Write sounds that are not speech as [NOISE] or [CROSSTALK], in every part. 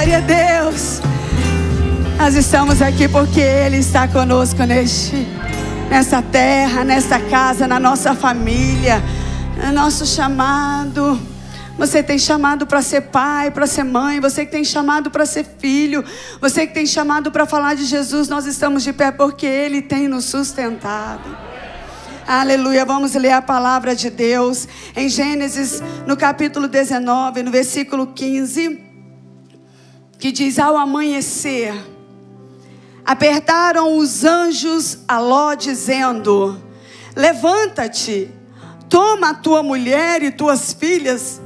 Glória a Deus. Nós estamos aqui porque Ele está conosco neste, nessa terra, nesta casa, na nossa família, no nosso chamado. Você tem chamado para ser pai, para ser mãe, você que tem chamado para ser filho, você que tem chamado para falar de Jesus, nós estamos de pé porque Ele tem nos sustentado. Aleluia. Vamos ler a palavra de Deus em Gênesis, no capítulo 19, no versículo 15, que diz: Ao amanhecer, apertaram os anjos a Ló, dizendo: Levanta-te, toma a tua mulher e tuas filhas,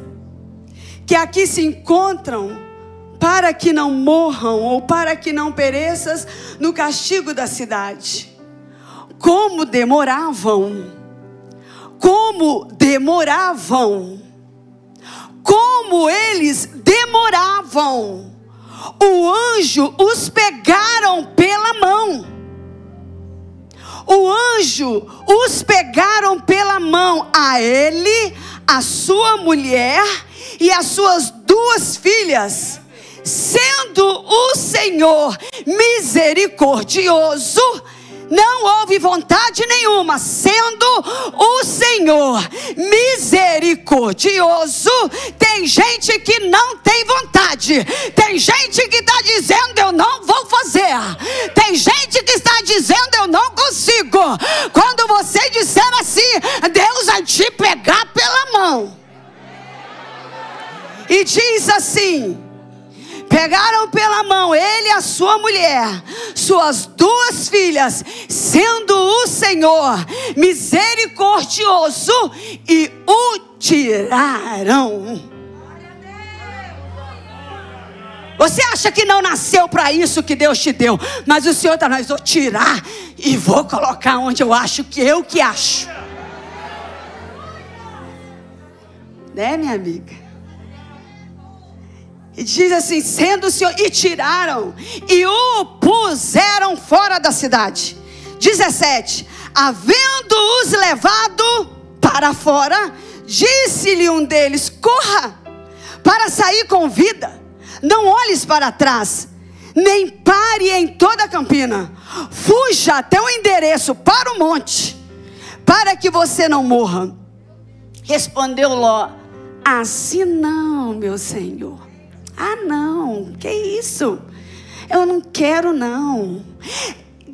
que aqui se encontram, para que não morram ou para que não pereças no castigo da cidade como demoravam, como demoravam, como eles demoravam. O anjo os pegaram pela mão. O anjo os pegaram pela mão, a ele, a sua mulher e as suas duas filhas sendo o Senhor misericordioso não houve vontade nenhuma, sendo o Senhor misericordioso. Tem gente que não tem vontade, tem gente que está dizendo eu não vou fazer, tem gente que está dizendo eu não consigo. Quando você disser assim, Deus vai te pegar pela mão e diz assim: pegaram pela mão ele e a sua mulher, suas duas filhas, sendo o Senhor misericordioso, e o tiraram. Você acha que não nasceu para isso que Deus te deu, mas o Senhor está, nós vou tirar e vou colocar onde eu acho que eu que acho. Né, minha amiga? E diz assim: sendo o Senhor, e tiraram, e o puseram fora da cidade. 17: Havendo-os levado para fora, disse-lhe um deles: Corra, para sair com vida, não olhes para trás, nem pare em toda a campina, fuja até o endereço para o monte, para que você não morra. Respondeu Ló: Assim não, meu senhor. Ah, não, que isso? Eu não quero, não.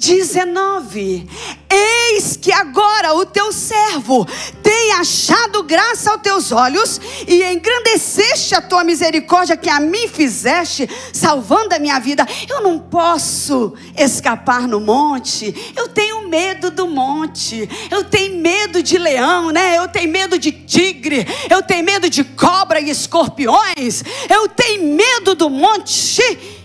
19: Eis que agora o teu servo tem achado graça aos teus olhos e engrandeceste a tua misericórdia que a mim fizeste, salvando a minha vida. Eu não posso escapar no monte. Eu tenho medo do monte. Eu tenho medo de leão, né? Eu tenho medo de tigre. Eu tenho medo de cobra e escorpiões. Eu tenho medo do monte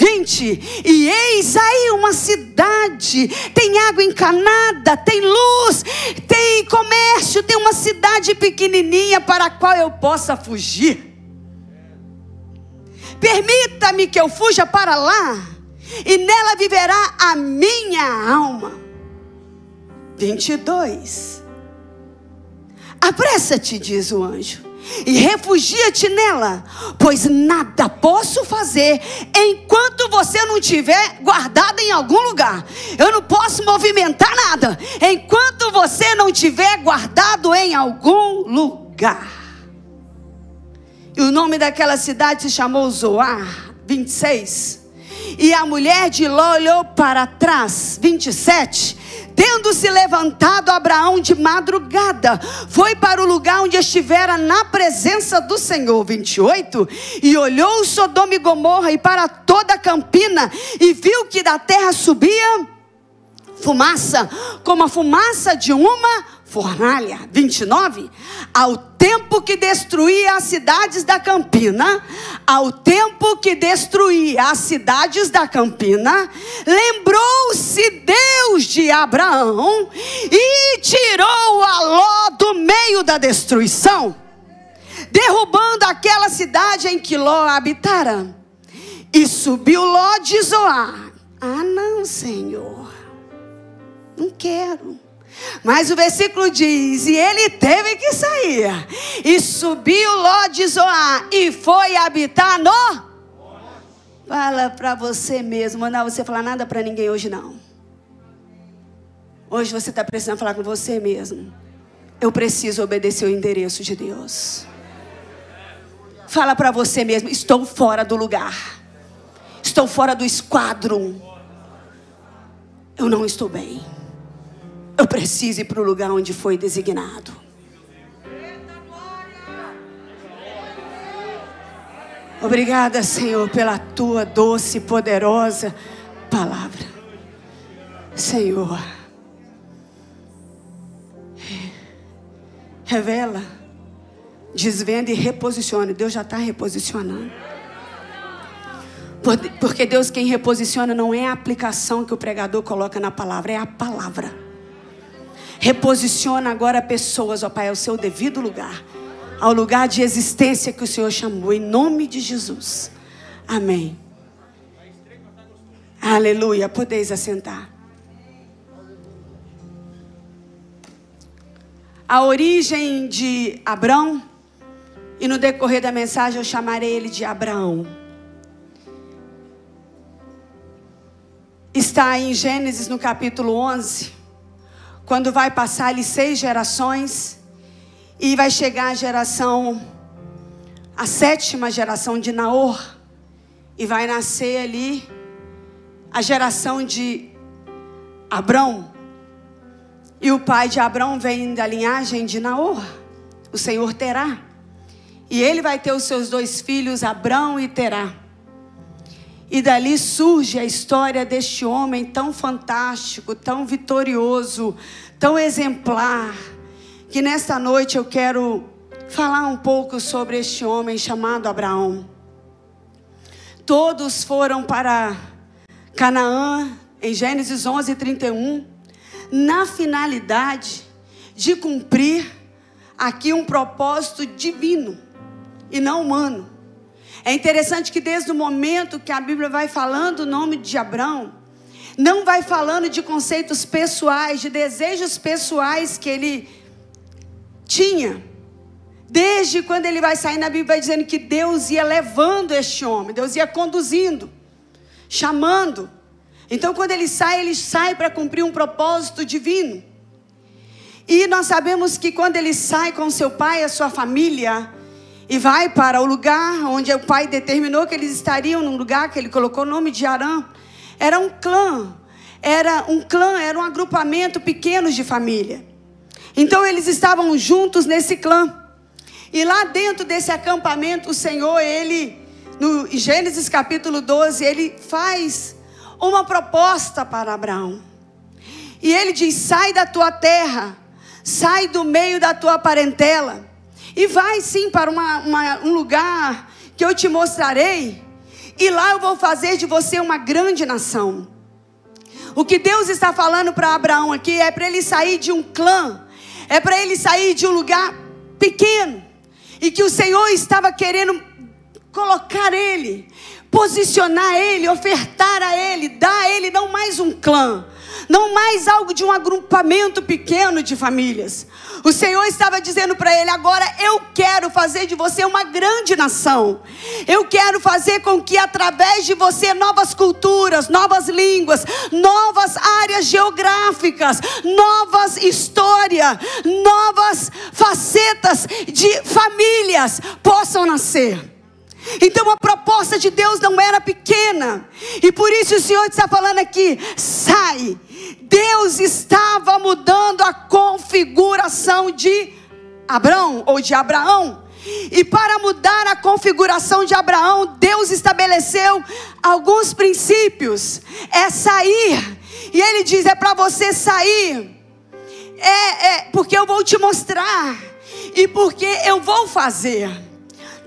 20. E eis aí uma cidade, tem água encanada, tem luz, tem comércio, tem uma cidade pequenininha para a qual eu possa fugir. Permita-me que eu fuja para lá, e nela viverá a minha alma. 22. Apressa-te, diz o anjo e refugia-te nela, pois nada posso fazer enquanto você não estiver guardado em algum lugar. Eu não posso movimentar nada enquanto você não estiver guardado em algum lugar. E o nome daquela cidade se chamou Zoar, 26. E a mulher de Ló olhou para trás, 27 Tendo se levantado Abraão de madrugada, foi para o lugar onde estivera na presença do Senhor. 28. E olhou Sodoma e Gomorra e para toda a campina, e viu que da terra subia fumaça, como a fumaça de uma fornalha. 29. Ao tempo que destruía as cidades da campina, ao tempo que destruía as cidades da campina, lembrou-se Deus de Abraão e tirou a Ló do meio da destruição, derrubando aquela cidade em que Ló habitara. E subiu Ló de Zoar. Ah, não, Senhor, não quero Mas o versículo diz: E ele teve que sair, e subiu Ló de Zoar, e foi habitar no. Fala para você mesmo, não você falar nada para ninguém hoje não. Hoje você está precisando falar com você mesmo. Eu preciso obedecer o endereço de Deus. Fala para você mesmo: estou fora do lugar, estou fora do esquadro. Eu não estou bem. Eu preciso ir para o lugar onde foi designado. Obrigada, Senhor, pela tua doce e poderosa palavra. Senhor, revela, desvenda e reposiciona. Deus já está reposicionando. Porque Deus quem reposiciona não é a aplicação que o pregador coloca na palavra, é a palavra. Reposiciona agora pessoas, ó Pai, ao seu devido lugar, ao lugar de existência que o Senhor chamou, em nome de Jesus. Amém. Aleluia. Podeis assentar. A origem de Abrão, e no decorrer da mensagem eu chamarei ele de Abraão. Está em Gênesis no capítulo 11 quando vai passar ali seis gerações e vai chegar a geração, a sétima geração de Naor, e vai nascer ali a geração de Abrão. E o pai de Abrão vem da linhagem de Naor, o Senhor terá. E ele vai ter os seus dois filhos, Abrão e Terá. E dali surge a história deste homem tão fantástico, tão vitorioso, tão exemplar, que nesta noite eu quero falar um pouco sobre este homem chamado Abraão. Todos foram para Canaã em Gênesis 11, 31, na finalidade de cumprir aqui um propósito divino e não humano. É interessante que desde o momento que a Bíblia vai falando o nome de Abraão, não vai falando de conceitos pessoais, de desejos pessoais que ele tinha. Desde quando ele vai sair na Bíblia, vai dizendo que Deus ia levando este homem, Deus ia conduzindo, chamando. Então, quando ele sai, ele sai para cumprir um propósito divino. E nós sabemos que quando ele sai com seu pai e a sua família, e vai para o lugar onde o pai determinou que eles estariam, num lugar que ele colocou o nome de Arã. Era um clã, era um clã, era um agrupamento pequeno de família. Então eles estavam juntos nesse clã. E lá dentro desse acampamento, o Senhor, ele, no Gênesis capítulo 12, ele faz uma proposta para Abraão. E ele diz: sai da tua terra, sai do meio da tua parentela e vai sim para uma, uma, um lugar que eu te mostrarei, e lá eu vou fazer de você uma grande nação. O que Deus está falando para Abraão aqui é para ele sair de um clã, é para ele sair de um lugar pequeno, e que o Senhor estava querendo colocar ele, posicionar ele, ofertar a ele, dar a ele não mais um clã, não mais algo de um agrupamento pequeno de famílias. O Senhor estava dizendo para ele: agora eu quero fazer de você uma grande nação. Eu quero fazer com que através de você novas culturas, novas línguas, novas áreas geográficas, novas histórias, novas facetas de famílias possam nascer. Então a proposta de Deus não era pequena. E por isso o Senhor está falando aqui: sai. Deus estava mudando a configuração de Abraão ou de Abraão. E para mudar a configuração de Abraão, Deus estabeleceu alguns princípios. É sair. E ele diz: é para você sair. É, é porque eu vou te mostrar. E porque eu vou fazer.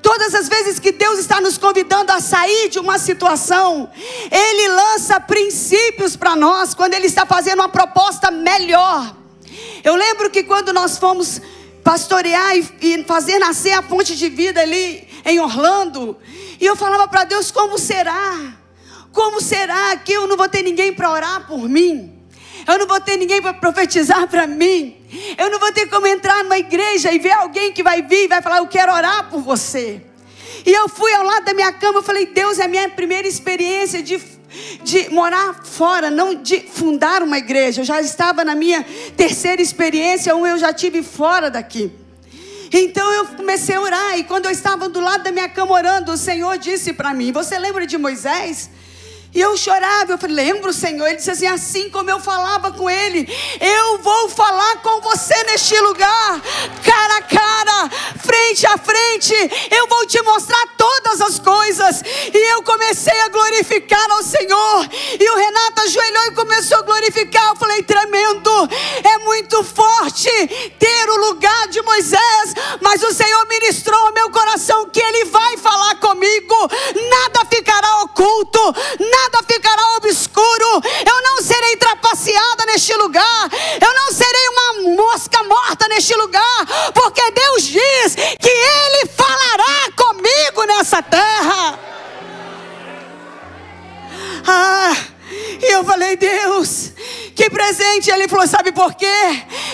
Todas as vezes que Deus está nos convidando a sair de uma situação, Ele lança princípios para nós, quando Ele está fazendo uma proposta melhor. Eu lembro que quando nós fomos pastorear e, fazer nascer a fonte de vida ali em Orlando, e eu falava para Deus: como será? Como será que eu não vou ter ninguém para orar por mim? Eu não vou ter ninguém para profetizar para mim. Eu não vou ter como entrar numa igreja e ver alguém que vai vir e vai falar: Eu quero orar por você. E eu fui ao lado da minha cama, eu falei: Deus, é a minha primeira experiência de, de morar fora, não de fundar uma igreja. Eu já estava na minha terceira experiência, uma eu já tive fora daqui. Então eu comecei a orar, e quando eu estava do lado da minha cama orando, o Senhor disse para mim: Você lembra de Moisés? E eu chorava, eu falei, lembro, Senhor. Ele disse assim: assim como eu falava com ele, eu vou falar com você neste lugar, cara a cara, frente a frente. Eu vou te mostrar todas as coisas. E eu comecei a glorificar ao Senhor. E o Renato ajoelhou e começou a glorificar. Eu falei, tremendo, é muito forte ter o lugar de Moisés. Mas o Senhor ministrou ao meu coração que Ele vai falar comigo. Nada ficará oculto, nada nada ficará obscuro, eu não serei trapaceada neste lugar, eu não serei uma mosca morta neste lugar, porque Deus diz que Ele falará comigo nessa terra. Ah, e eu falei, Deus, que presente. Ele falou: Sabe por quê?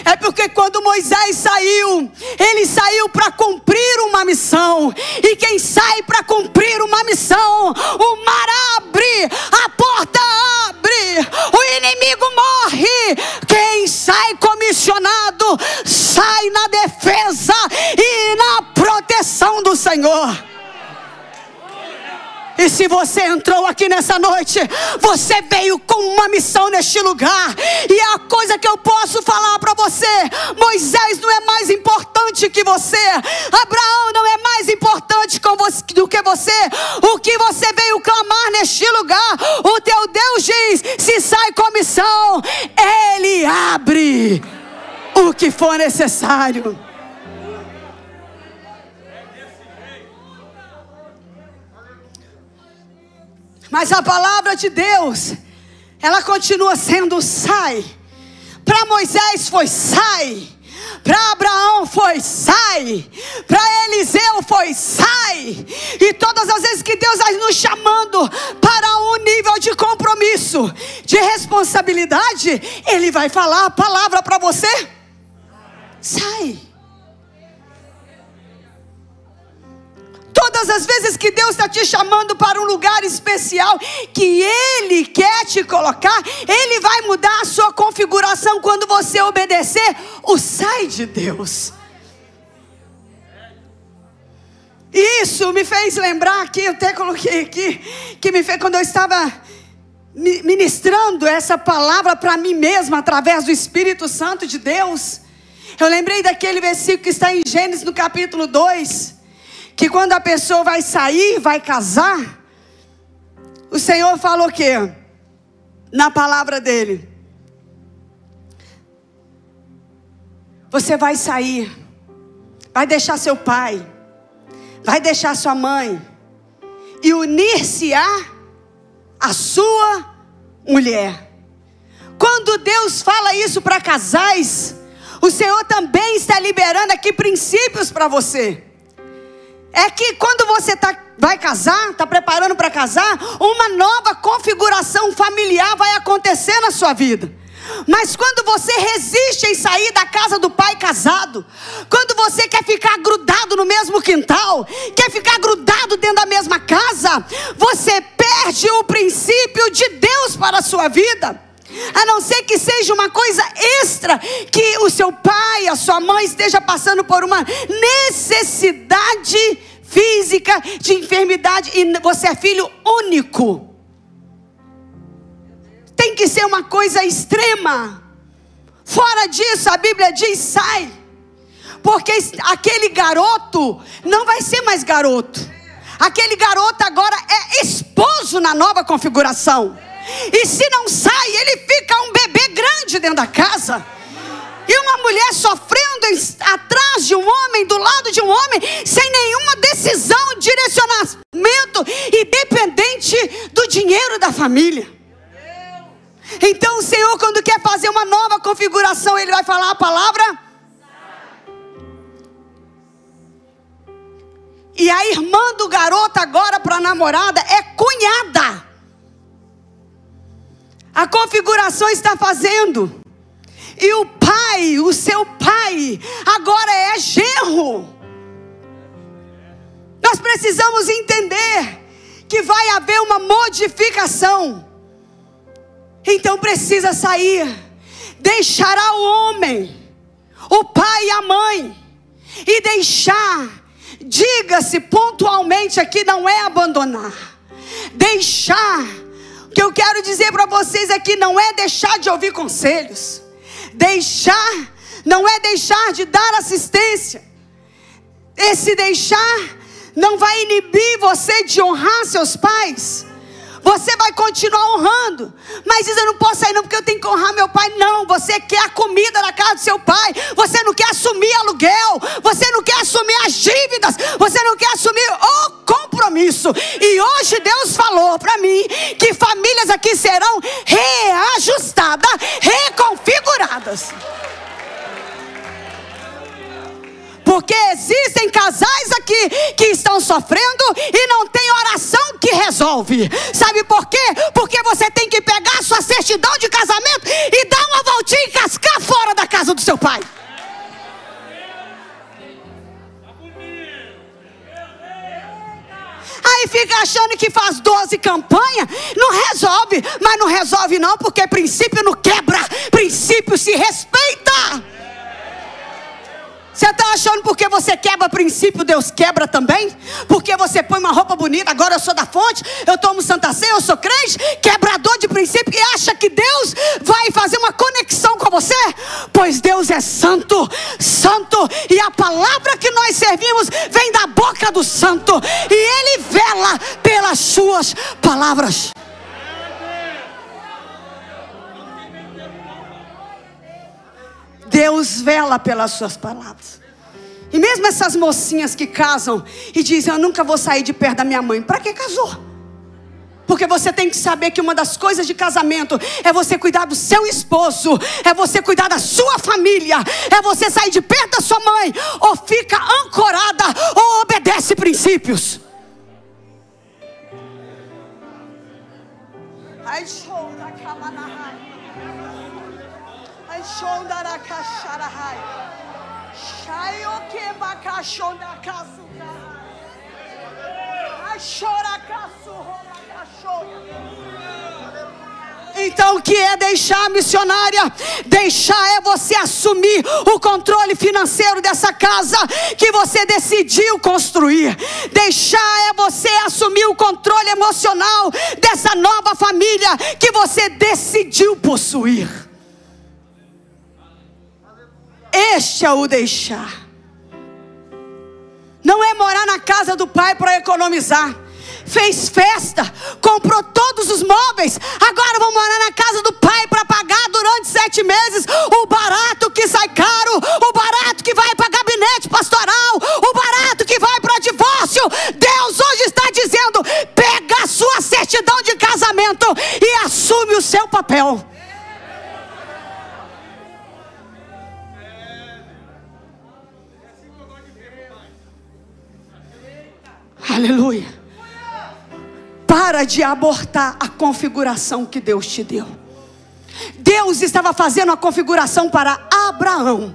É porque quando Moisés saiu, ele saiu para cumprir uma missão. E quem sai para cumprir uma missão, o mar abre, a porta abre, o inimigo morre. Quem sai comissionado, sai na defesa e na proteção do Senhor. E se você entrou aqui nessa noite, você veio com uma missão neste lugar. E a coisa que eu posso falar para você: Moisés não é mais importante que você, Abraão não é mais importante do que você. O que você veio clamar neste lugar, o teu Deus diz: se sai com missão, Ele abre o que for necessário. Mas a palavra de Deus, ela continua sendo sai. Para Moisés foi sai. Para Abraão foi sai. Para Eliseu foi sai. E todas as vezes que Deus está nos chamando para um nível de compromisso, de responsabilidade, Ele vai falar a palavra para você. Sai. Todas as vezes que Deus está te chamando para um lugar especial, que Ele quer te colocar, Ele vai mudar a sua configuração quando você obedecer o sai de Deus. Isso me fez lembrar que eu até coloquei aqui, que me fez quando eu estava ministrando essa palavra para mim mesma através do Espírito Santo de Deus. Eu lembrei daquele versículo que está em Gênesis no capítulo 2 que quando a pessoa vai sair, vai casar, o Senhor falou o quê? Na palavra dele. Você vai sair, vai deixar seu pai, vai deixar sua mãe e unir-se-á a sua mulher. Quando Deus fala isso para casais, o Senhor também está liberando aqui princípios para você é que quando você tá, vai casar, está preparando para casar, uma nova configuração familiar vai acontecer na sua vida. Mas quando você resiste em sair da casa do pai casado, quando você quer ficar grudado no mesmo quintal, quer ficar grudado dentro da mesma casa, você perde o princípio de Deus para a sua vida. A não ser que seja uma coisa extra, que o seu pai, a sua mãe esteja passando por uma necessidade física de enfermidade e você é filho único. Tem que ser uma coisa extrema. Fora disso, a Bíblia diz: sai. Porque aquele garoto não vai ser mais garoto. Aquele garoto agora é esposo na nova configuração. E se não sai, ele fica um bebê grande dentro da casa. E uma mulher sofrendo atrás de um homem, do lado de um homem, sem nenhuma decisão, direcionamento e dependente do dinheiro da família. Então o Senhor, quando quer fazer uma nova configuração, Ele vai falar a palavra. E a irmã do garoto agora para a namorada é cunhada. A configuração está fazendo. E o pai, o seu pai, agora é genro. Nós precisamos entender que vai haver uma modificação. Então precisa sair, deixará o homem, o pai e a mãe, e deixar, diga-se pontualmente aqui, não é abandonar, deixar, que eu quero dizer para vocês aqui não é deixar de ouvir conselhos, deixar, não é deixar de dar assistência, esse deixar não vai inibir você de honrar seus pais. Você vai continuar honrando, mas diz: Eu não posso sair, não, porque eu tenho que honrar meu pai. Não, você quer a comida da casa do seu pai, você não quer assumir aluguel, você não quer assumir as dívidas, você não quer assumir o compromisso. E hoje Deus falou para mim que famílias aqui serão reajustadas, reconfiguradas. Porque existem casais aqui que estão sofrendo e não tem oração que resolve. Sabe por quê? Porque você tem que pegar a sua certidão de casamento e dar uma voltinha e cascar fora da casa do seu pai. Aí fica achando que faz 12 campanhas, não resolve, mas não resolve não, porque princípio não quebra, princípio se respeita. Você está achando porque você quebra princípio, Deus quebra também? Porque você põe uma roupa bonita, agora eu sou da fonte, eu tomo Santa Ceia, eu sou crente, quebrador de princípio e acha que Deus vai fazer uma conexão com você? Pois Deus é santo, santo, e a palavra que nós servimos vem da boca do santo, e Ele vela pelas suas palavras. Deus vela pelas suas palavras. E mesmo essas mocinhas que casam e dizem: Eu nunca vou sair de perto da minha mãe. Para que casou? Porque você tem que saber que uma das coisas de casamento é você cuidar do seu esposo, é você cuidar da sua família, é você sair de perto da sua mãe, ou fica ancorada, ou obedece princípios. Ai, show da então, o que é deixar missionária? Deixar é você assumir o controle financeiro dessa casa que você decidiu construir. Deixar é você assumir o controle emocional dessa nova família que você decidiu possuir. Este é o deixar. Não é morar na casa do pai para economizar. Fez festa, comprou todos os móveis. Agora vou morar na casa do pai para pagar durante sete meses o barato que sai caro, o barato que vai para gabinete pastoral, Aleluia. Para de abortar a configuração que Deus te deu. Deus estava fazendo a configuração para Abraão.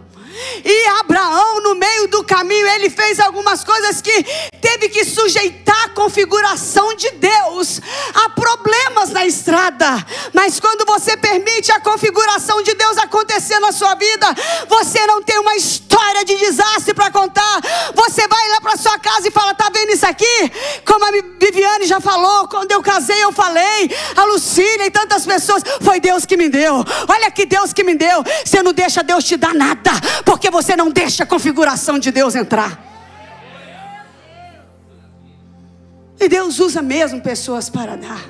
E Abraão, no meio do caminho, ele fez algumas coisas que teve que sujeitar a configuração de Deus a problemas na estrada. Mas quando você permite a configuração de Deus acontecer na sua vida, você não tem uma história de desastre para contar. Você vai lá para sua casa e fala: "Tá vendo isso aqui?" Como a Viviane já falou, quando eu casei eu falei, a Lucília e tantas pessoas, foi Deus que me deu. Olha que Deus que me deu. Você não deixa Deus te dar nada porque você não deixa a configuração de Deus entrar. E Deus usa mesmo pessoas para dar.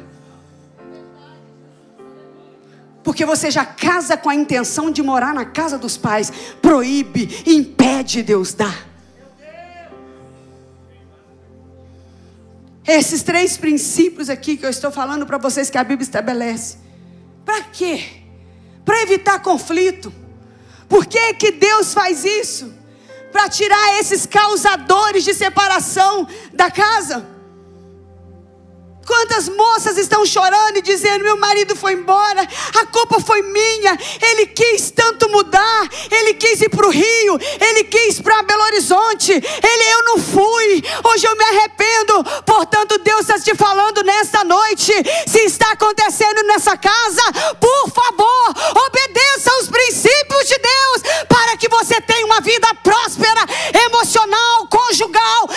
Porque você já casa com a intenção de morar na casa dos pais, proíbe, impede Deus dar. Esses três princípios aqui que eu estou falando para vocês que a Bíblia estabelece. Para quê? Para evitar conflito. Por que, que Deus faz isso? Para tirar esses causadores de separação da casa. Quantas moças estão chorando e dizendo: meu marido foi embora, a culpa foi minha. Ele quis tanto mudar, ele quis ir para o Rio, ele quis para Belo Horizonte. Ele, eu não fui. Hoje eu me arrependo. Portanto, Deus está te falando nesta noite. Se está acontecendo nessa casa, por favor, obedeça aos princípios de Deus para que você tenha uma vida próspera, emocional, conjugal,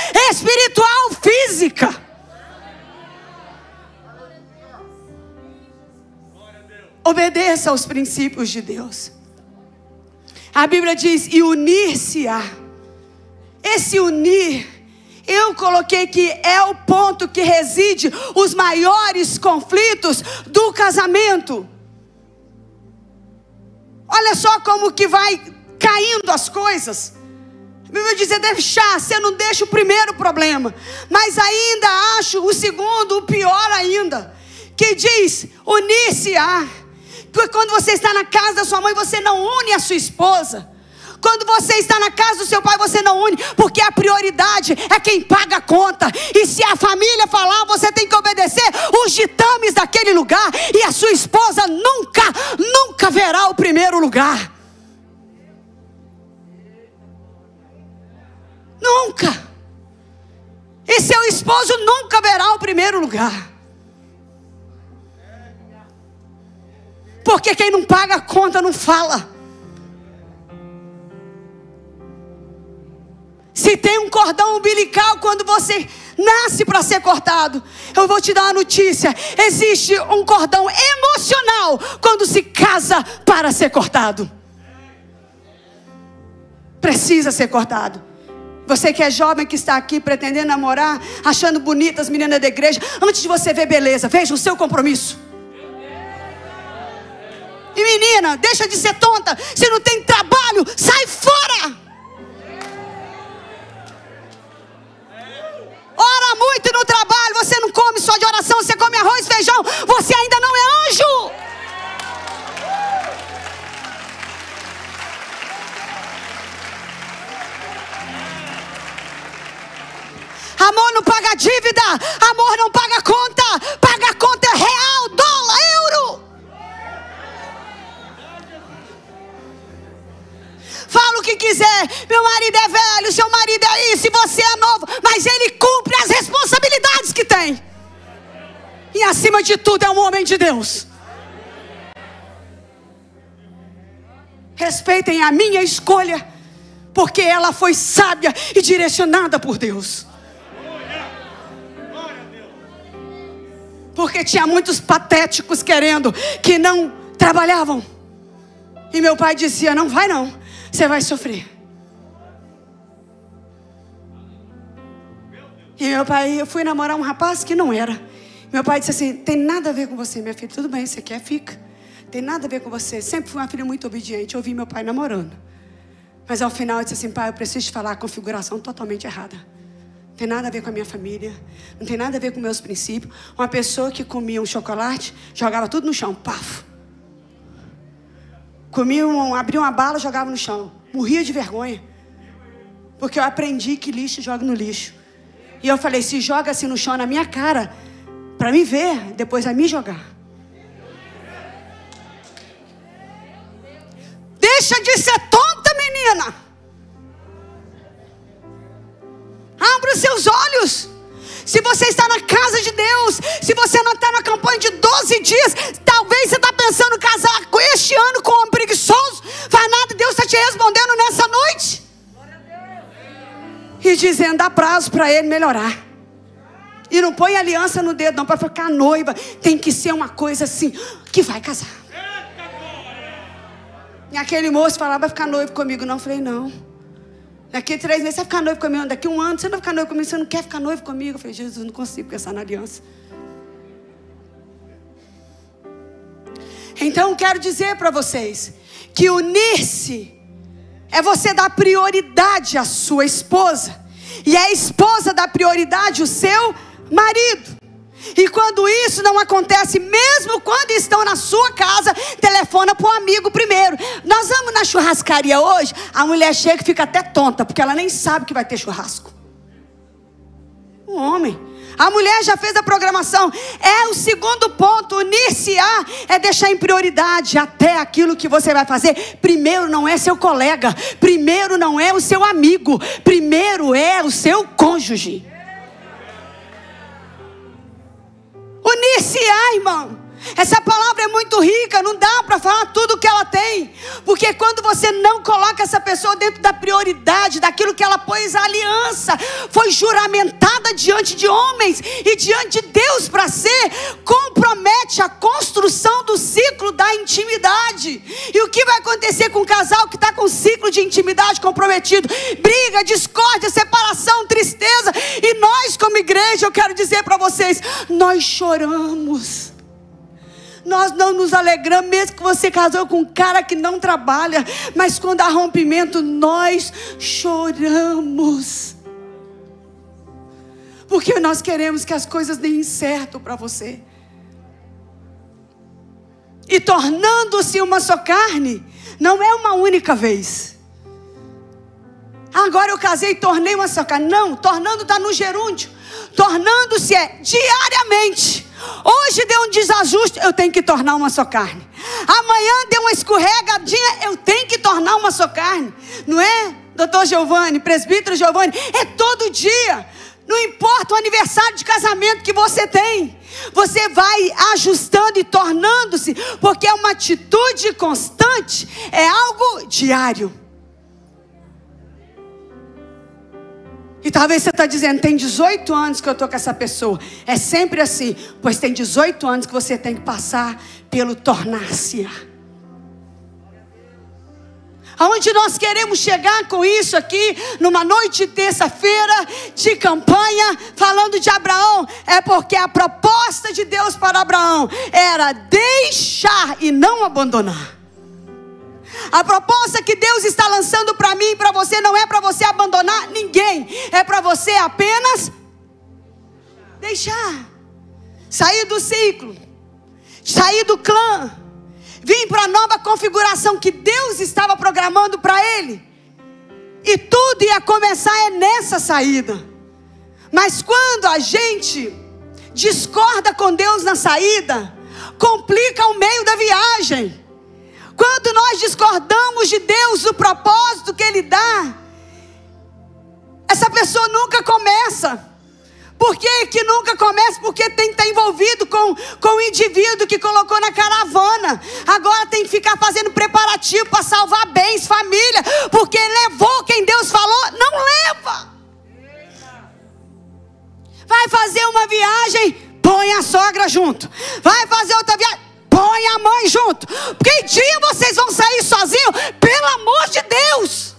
Obedeça aos princípios de Deus. A Bíblia diz: e unir-se-á. Esse unir, eu coloquei que é o ponto que reside os maiores conflitos do casamento. Olha só como que vai caindo as coisas. A Bíblia diz: é deixar, você não deixa o primeiro problema, mas ainda acho o segundo o pior ainda, que diz: unir-se-á. Porque quando você está na casa da sua mãe, você não une a sua esposa. Quando você está na casa do seu pai, você não une, porque a prioridade é quem paga a conta. E se a família falar, você tem que obedecer os ditames daquele lugar. E a sua esposa nunca, nunca verá o primeiro lugar. Nunca. E seu esposo nunca verá o primeiro lugar. Porque quem não paga a conta não fala. Se tem um cordão umbilical quando você nasce para ser cortado, eu vou te dar uma notícia: existe um cordão emocional quando se casa para ser cortado. Precisa ser cortado. Você que é jovem que está aqui pretendendo namorar, achando bonitas as meninas da igreja, antes de você ver beleza, veja o seu compromisso. E menina, deixa de ser tonta. Se não tem trabalho, sai fora. Ora muito no trabalho, você não come só de oração, você come arroz e feijão, você ainda não é anjo. Amor não paga dívida, quiser. Meu marido é velho, seu marido é isso, e você é novo, mas ele cumpre as responsabilidades que tem. E acima de tudo é um homem de Deus. Respeitem a minha escolha, porque ela foi sábia e direcionada por Deus. Porque tinha muitos patéticos querendo que não trabalhavam. E meu pai dizia: Não vai não você vai sofrer. E meu pai, eu fui namorar um rapaz que não era. Meu pai disse assim: tem nada a ver com você, minha filha. Tudo bem, você quer, fica. Tem nada a ver com você. Sempre fui uma filha muito obediente. Eu ouvi meu pai namorando. Mas ao final eu disse assim: pai, eu preciso te falar a configuração totalmente errada. Não tem nada a ver com a minha família. Não tem nada a ver com meus princípios. Uma pessoa que comia um chocolate, jogava tudo no chão. Paf. Comia um, abria uma bala, jogava no chão. Morria de vergonha. Porque eu aprendi que lixo joga no lixo. E eu falei: se joga assim no chão na minha cara, para me ver, depois vai me jogar. Deixa de ser tonta, menina. Abra os seus olhos. Se você está na casa de Deus, se você não está na campanha de 12 dias, talvez você está pensando casar com este ano com um preguiçoso, faz nada, Deus está te respondendo nessa noite. E dizendo, dá prazo para ele melhorar. E não põe aliança no dedo, não, para ficar noiva. Tem que ser uma coisa assim, que vai casar. E aquele moço falava, vai ficar noivo comigo. Não, eu falei, não. Daqui três meses você vai ficar noivo comigo. Daqui um ano você não vai ficar noivo comigo. Você não quer ficar noivo comigo? Eu falei, Jesus, não consigo pensar na aliança. Então quero dizer para vocês que unir-se é você dar prioridade à sua esposa. E a esposa dá prioridade ao seu marido. E quando isso não acontece, mesmo quando estão na sua casa, telefona para o amigo primeiro. Nós vamos na churrascaria hoje, a mulher chega e fica até tonta, porque ela nem sabe que vai ter churrasco. Um homem. A mulher já fez a programação. É o segundo ponto. Unir-se-á é deixar em prioridade até aquilo que você vai fazer. Primeiro não é seu colega. Primeiro não é o seu amigo. Primeiro é o seu cônjuge. Unir-se-á, irmão. Essa palavra é muito rica, não dá para falar tudo o que ela tem, porque quando você não coloca essa pessoa dentro da prioridade, daquilo que ela pôs a aliança, foi juramentada diante de homens e diante de Deus para ser, compromete a construção do ciclo da intimidade. E o que vai acontecer com o casal que está com o ciclo de intimidade comprometido? Briga, discórdia, separação, tristeza. E nós, como igreja, eu quero dizer para vocês, nós choramos. Nós não nos alegramos, mesmo que você casou com um cara que não trabalha, mas quando há rompimento, nós choramos. Porque nós queremos que as coisas deem certo para você. E tornando-se uma só carne, não é uma única vez. Agora eu casei e tornei uma carne. Não, tornando está no gerúndio. Tornando-se é diariamente. Hoje deu um desajuste, eu tenho que tornar uma só carne. Amanhã deu uma escorregadinha, eu tenho que tornar uma só carne. Não é, doutor Giovanni, presbítero Giovanni? É todo dia. Não importa o aniversário de casamento que você tem. Você vai ajustando e tornando-se, porque é uma atitude constante, é algo diário. E talvez você está dizendo, tem 18 anos que eu estou com essa pessoa. É sempre assim, pois tem 18 anos que você tem que passar pelo tornar-se. Aonde nós queremos chegar com isso aqui, numa noite de terça-feira de campanha, falando de Abraão, é porque a proposta de Deus para Abraão era deixar e não abandonar. A proposta que Deus está lançando para mim e para você não é para você abandonar ninguém, é para você apenas deixar, sair do ciclo, sair do clã, vir para a nova configuração que Deus estava programando para ele. E tudo ia começar é nessa saída. Mas quando a gente discorda com Deus na saída, complica o meio da viagem. Quando nós discordamos de Deus, do propósito que Ele dá, essa pessoa nunca começa. Por que, que nunca começa? Porque tem que estar envolvido com, com o indivíduo que colocou na caravana. Agora tem que ficar fazendo preparativo para salvar bens, família. Porque levou quem Deus falou, não leva. Vai fazer uma viagem, põe a sogra junto. Vai fazer outra viagem, põe a mãe junto. Porque dia vocês vão sair sozinhos, pelo amor de Deus.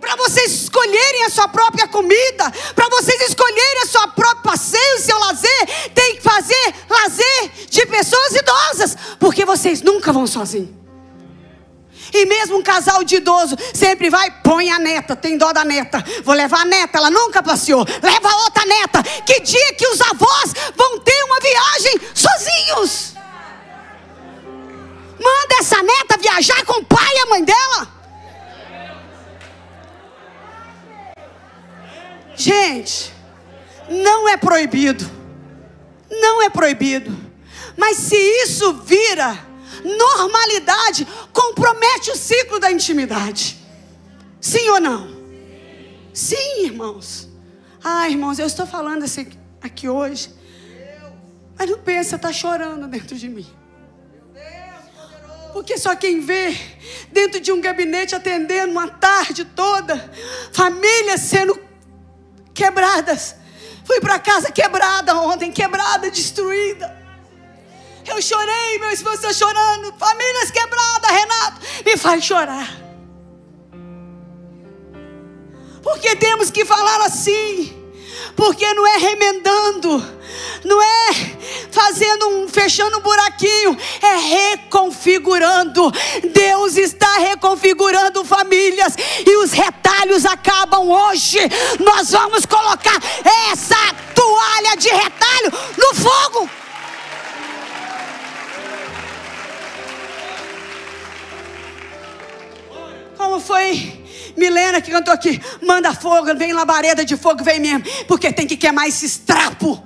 Para vocês escolherem a sua própria comida, para vocês escolherem a sua própria passeio, seu lazer, tem que fazer lazer de pessoas idosas, porque vocês nunca vão sozinhos. E mesmo um casal de idoso sempre vai, põe a neta, tem dó da neta. Vou levar a neta, ela nunca passeou. Leva outra neta. Que dia que os avós vão ter uma viagem Manda essa neta viajar com o pai e a mãe dela. Gente, não é proibido. Não é proibido. Mas se isso vira normalidade compromete o ciclo da intimidade. Sim ou não? Sim, irmãos. Ah, irmãos, eu estou falando assim aqui hoje. Mas não pensa, está chorando dentro de mim. Porque só quem vê dentro de um gabinete atendendo uma tarde toda, famílias sendo quebradas. Fui para casa quebrada ontem, quebrada, destruída. Eu chorei, meu esposo está chorando. Famílias quebradas, Renato. Me faz chorar. Porque temos que falar assim. Porque não é remendando. Não é fazendo um, fechando um buraquinho, é reconfigurando. Deus está reconfigurando famílias e os retalhos acabam hoje. Nós vamos colocar essa toalha de retalho no fogo. Como foi Milena que cantou aqui, manda fogo, vem labareda de fogo, vem mesmo, porque tem que queimar esses trapos.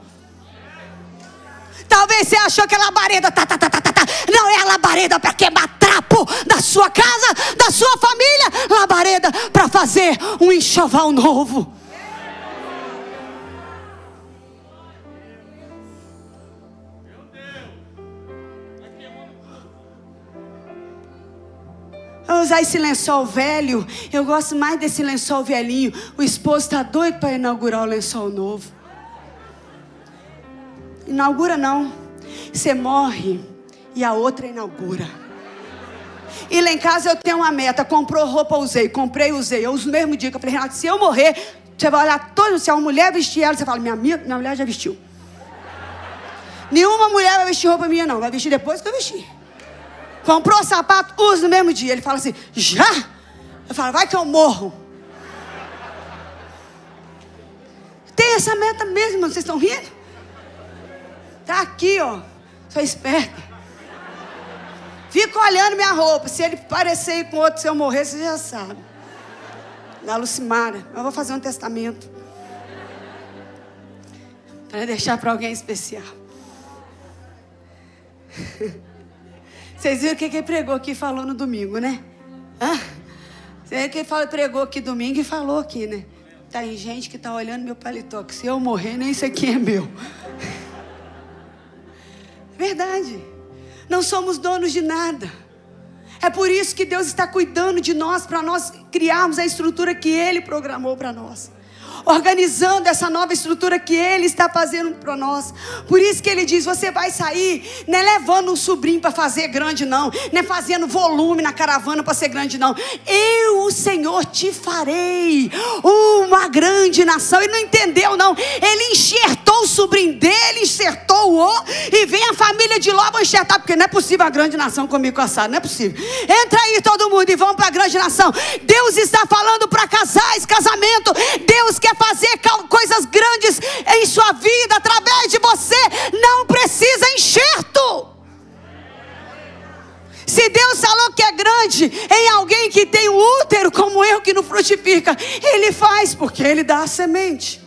Talvez você achou que a labareda tá, tá, tá, tá, tá, tá. Não é a labareda para queimar trapo da sua casa, da sua família. Labareda para fazer um enxoval novo. Vamos usar esse lençol velho. Eu gosto mais desse lençol velhinho. O esposo está doido para inaugurar o lençol novo. Inaugura não. Você morre e a outra inaugura. E lá em casa eu tenho uma meta. Comprou roupa, usei. Comprei, usei. Eu uso no mesmo dia. Eu falei, Renato, se eu morrer, você vai olhar todo. Se uma mulher vestir ela, você fala, minha, minha, minha mulher já vestiu. Nenhuma mulher vai vestir roupa minha, não. Vai vestir depois que eu vestir. Comprou sapato, usa no mesmo dia. Ele fala assim, já? Eu falo, vai que eu morro. Tem essa meta mesmo, vocês estão rindo? Tá aqui, ó. Sou esperta. Fico olhando minha roupa. Se ele parecer com outro, se eu morrer, você já sabe. Da Lucimara. Eu vou fazer um testamento. Para deixar para alguém especial. [LAUGHS] Vocês viram o que ele pregou aqui e falou no domingo, né? Hã? Você viu que ele pregou aqui domingo e falou aqui, né? Tem gente que está olhando meu paletó, que se eu morrer, nem isso aqui é meu. Verdade. Não somos donos de nada. É por isso que Deus está cuidando de nós, para nós criarmos a estrutura que Ele programou para nós organizando essa nova estrutura que Ele está fazendo para nós. Por isso que Ele diz: você vai sair, não é levando um sobrinho para fazer grande, não, não é fazendo volume na caravana para ser grande, não. Eu, o Senhor, te farei uma grande nação. Ele não entendeu, não. Ele enxertou o sobrinho dele, enxertou-o, e vem a família de Ló, vão enxertar, porque não é possível a grande nação comigo assado, não é possível. Entra aí todo mundo e vamos para a grande nação. Deus está falando para casais, casamento. Deus quer quer fazer coisas grandes em sua vida através de você, não precisa enxerto. Se Deus falou que é grande em alguém que tem um útero como eu que não frutifica, Ele faz porque Ele dá a semente.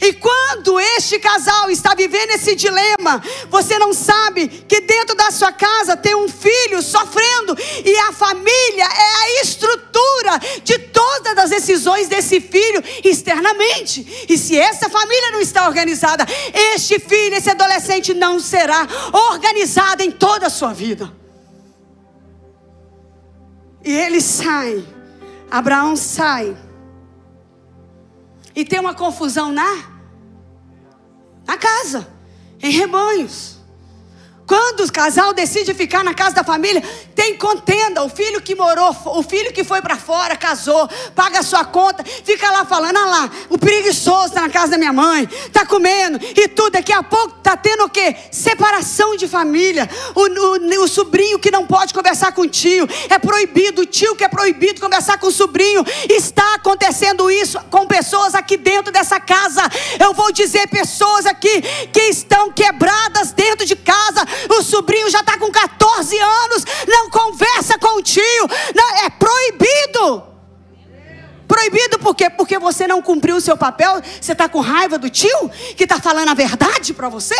E quando este casal está vivendo esse dilema, você não sabe que dentro da sua casa tem um filho sofrendo e a família é a estrutura de todas as decisões desse filho externamente. E se essa família não está organizada, este filho, esse adolescente não será organizado em toda a sua vida. E ele sai, Abraão sai e tem uma confusão na na casa, em rebanhos. Quando o casal decide ficar na casa da família, tem contenda. O filho que morou, o filho que foi para fora, casou, paga a sua conta, fica lá falando: ah lá, o preguiçoso está na casa da minha mãe, está comendo e tudo. Daqui a pouco está tendo o quê? Separação de família. O, o, o, sobrinho que não pode conversar com o tio, é proibido. O tio que é proibido conversar com o sobrinho. Está acontecendo isso com pessoas aqui dentro dessa casa. Eu vou dizer, pessoas aqui que estão quebradas dentro de casa o sobrinho já está com 14 anos, não conversa com o tio, não, é proibido. Proibido por quê? Porque você não cumpriu o seu papel, você está com raiva do tio que está falando a verdade para você?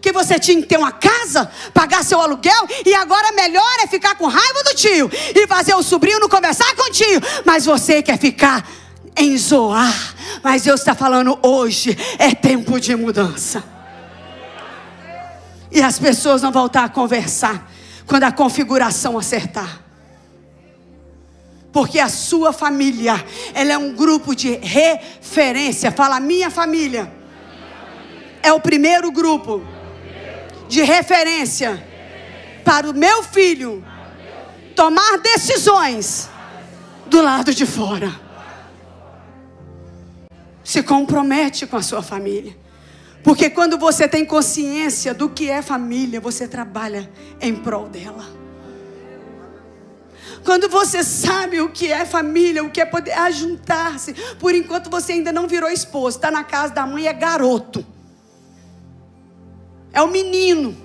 Que você tinha que ter uma casa, pagar seu aluguel, e agora melhor é ficar com raiva do tio e fazer o sobrinho não conversar com o tio, mas você quer ficar em zoar. Mas Deus está falando hoje é tempo de mudança. E as pessoas vão voltar a conversar quando a configuração acertar. Porque a sua família, ela é um grupo de referência. Fala, minha família é o primeiro grupo de referência para o meu filho tomar decisões do lado de fora. Se compromete com a sua família. Porque quando você tem consciência do que é família, você trabalha em prol dela. Quando você sabe o que é família, o que é poder ajuntar-se, por enquanto você ainda não virou esposo, está na casa da mãe, é garoto, é o menino.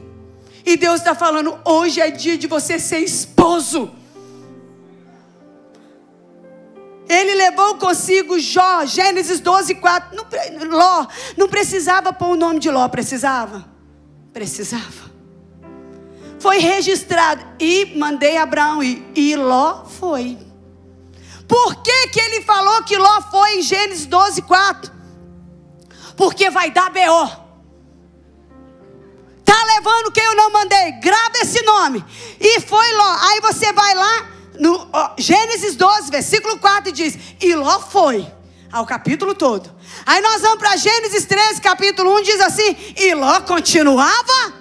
E Deus está falando: hoje é dia de você ser esposo. Ele levou consigo Jó, Gênesis 12, 4. Não, Ló, não precisava pôr o nome de Ló, precisava? Precisava. Foi registrado. E mandei Abraão ir. E Ló foi. Por que, que ele falou que Ló foi em Gênesis 12, 4? Porque vai dar B.O. Tá levando quem eu não mandei? Grava esse nome. E foi Ló. Aí você vai lá no ó, Gênesis 12, versículo 4 diz: E Ló foi ao capítulo todo. Aí nós vamos para Gênesis 13, capítulo 1, diz assim: E Ló continuava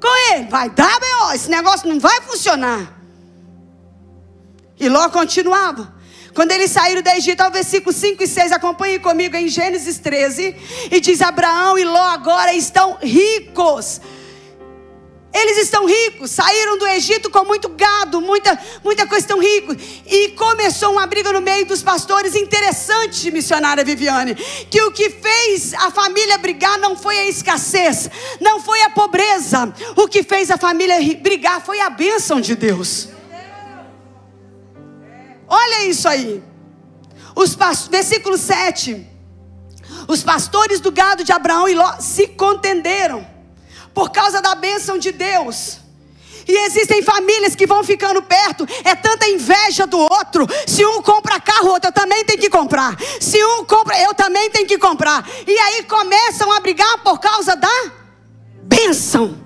com ele. Vai dar B.O. Esse negócio não vai funcionar. E Ló continuava. Quando eles saíram do Egito, ao versículo 5 e 6, acompanhe comigo em Gênesis 13, e diz: Abraão e Ló agora estão ricos. Eles estão ricos, saíram do Egito com muito gado, muita, muita coisa, estão ricos. E começou uma briga no meio dos pastores, interessante, missionária Viviane, que o que fez a família brigar não foi a escassez, não foi a pobreza. O que fez a família brigar foi a bênção de Deus. Olha isso aí. Os versículo 7. Os pastores do gado de Abraão e Ló se contenderam por causa da bênção de Deus. E existem famílias que vão ficando perto, é tanta inveja do outro. Se um compra carro, outro eu também tenho que comprar. Se um compra, eu também tenho que comprar. E aí começam a brigar por causa da bênção.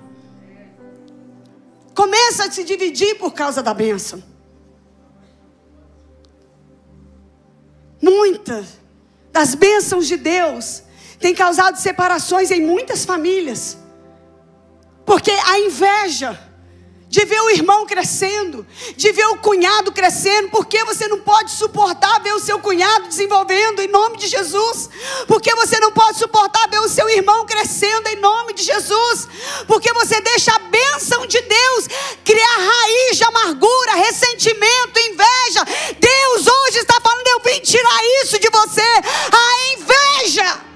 Começa a se dividir por causa da bênção. Muitas das bênçãos de Deus têm causado separações em muitas famílias. Porque a inveja de ver o irmão crescendo, de ver o cunhado crescendo, porque você não pode suportar ver o seu cunhado desenvolvendo em nome de Jesus, porque você não pode suportar ver o seu irmão crescendo em nome de Jesus, porque você deixa a bênção de Deus criar raiz de amargura, ressentimento, inveja. Deus hoje está falando: eu vim tirar isso de você, a inveja.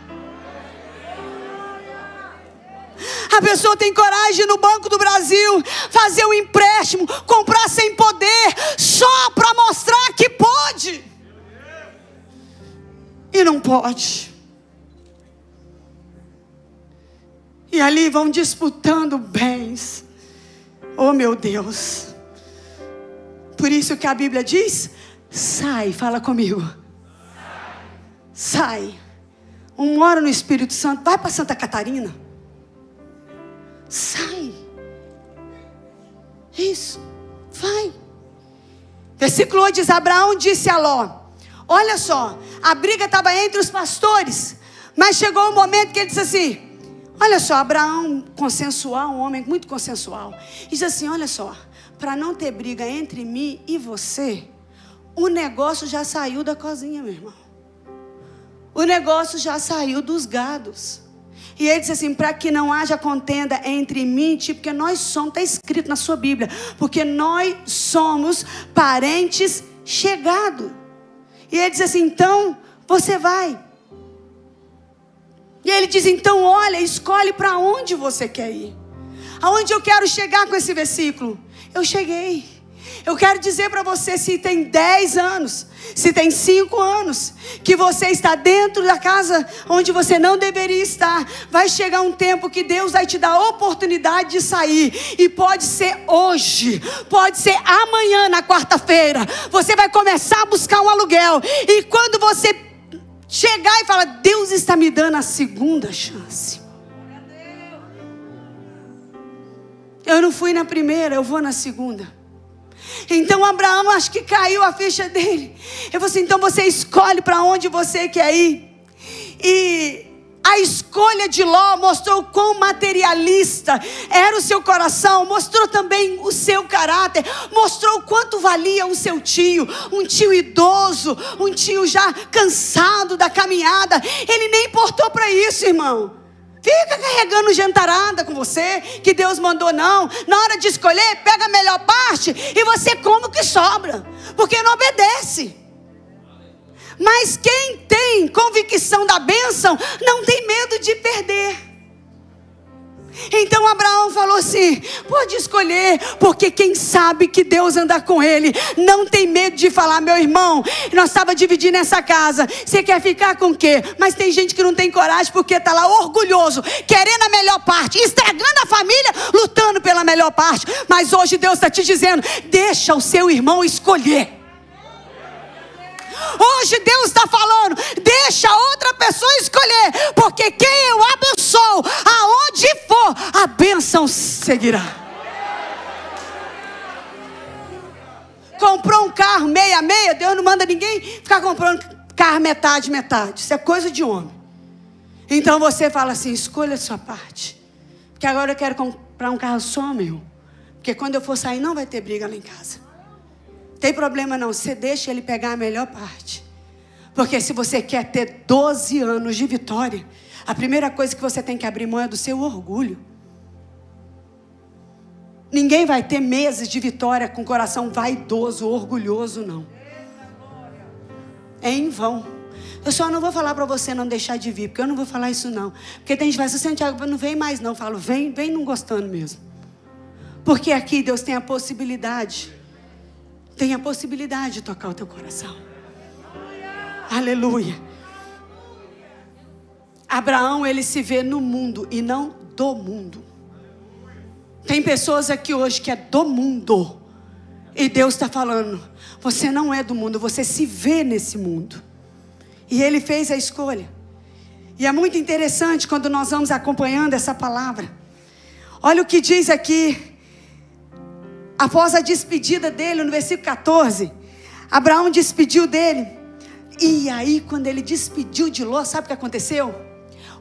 A pessoa tem coragem no Banco do Brasil fazer um empréstimo, comprar sem poder, só para mostrar que pode. E não pode. E ali vão disputando bens. Oh meu Deus. Por isso que a Bíblia diz: sai, fala comigo. Sai. Um mora no Espírito Santo, vai para Santa Catarina. Sai. Isso. Vai. Versículo 8 diz: Abraão disse a Ló: Olha só, a briga estava entre os pastores, mas chegou um momento que ele disse assim: Olha só, Abraão, consensual, um homem muito consensual, diz assim: Olha só, para não ter briga entre mim e você, o negócio já saiu da cozinha, meu irmão. O negócio já saiu dos gados. E ele disse assim: para que não haja contenda entre mim e ti, porque nós somos, está escrito na sua Bíblia, porque nós somos parentes chegados. E ele disse assim: então você vai. E ele diz: então olha, escolhe para onde você quer ir. Aonde eu quero chegar com esse versículo? Eu cheguei. Eu quero dizer para você: se tem 10 anos, se tem 5 anos, que você está dentro da casa onde você não deveria estar, vai chegar um tempo que Deus vai te dar a oportunidade de sair, e pode ser hoje, pode ser amanhã, na quarta-feira. Você vai começar a buscar um aluguel, e quando você chegar e falar: Deus está me dando a segunda chance. Eu não fui na primeira, eu vou na segunda. Então Abraão, acho que caiu a ficha dele. Eu falei assim: então você escolhe para onde você quer ir. E a escolha de Ló mostrou quão materialista era o seu coração, mostrou também o seu caráter, mostrou quanto valia o seu tio, um tio idoso, um tio já cansado da caminhada. Ele nem importou para isso, irmão. Fica carregando jantarada com você, que Deus mandou, não. Na hora de escolher, pega a melhor parte e você come o que sobra, porque não obedece. Mas quem tem convicção da bênção, não tem medo de perder. Então Abraão falou assim: pode escolher, porque quem sabe que Deus anda com ele, não tem medo de falar, meu irmão. Nós estava dividindo essa casa. Você quer ficar com quê? Mas tem gente que não tem coragem porque está lá orgulhoso, querendo a melhor parte, estragando a família, lutando pela melhor parte. Mas hoje Deus está te dizendo: deixa o seu irmão escolher. Hoje Deus está falando, deixa outra pessoa escolher, porque quem eu abençoo, aonde for, a bênção seguirá. Comprou um carro meia meia, Deus não manda ninguém ficar comprando carro metade metade. Isso é coisa de homem. Então você fala assim: escolha a sua parte. Porque agora eu quero comprar um carro só meu. Porque quando eu for sair, não vai ter briga lá em casa. Tem problema não, você deixa ele pegar a melhor parte. Porque se você quer ter 12 anos de vitória, a primeira coisa que você tem que abrir mão é do seu orgulho. Ninguém vai ter meses de vitória com coração vaidoso, orgulhoso, não. É em vão. Eu só não vou falar para você não deixar de vir, porque eu não vou falar isso não. Porque tem gente que vai assim, Santiago, não vem mais não. Eu falo, vem, vem não gostando mesmo. Porque aqui Deus tem a possibilidade tem a possibilidade de tocar o teu coração. Aleluia. Abraão, ele se vê no mundo e não do mundo. Tem pessoas aqui hoje que é do mundo. E Deus está falando: você não é do mundo, você se vê nesse mundo. E ele fez a escolha. E é muito interessante quando nós vamos acompanhando essa palavra. Olha o que diz aqui após a despedida dele, no versículo 14, Abraão despediu dele. E aí, quando ele despediu de Ló, sabe o que aconteceu?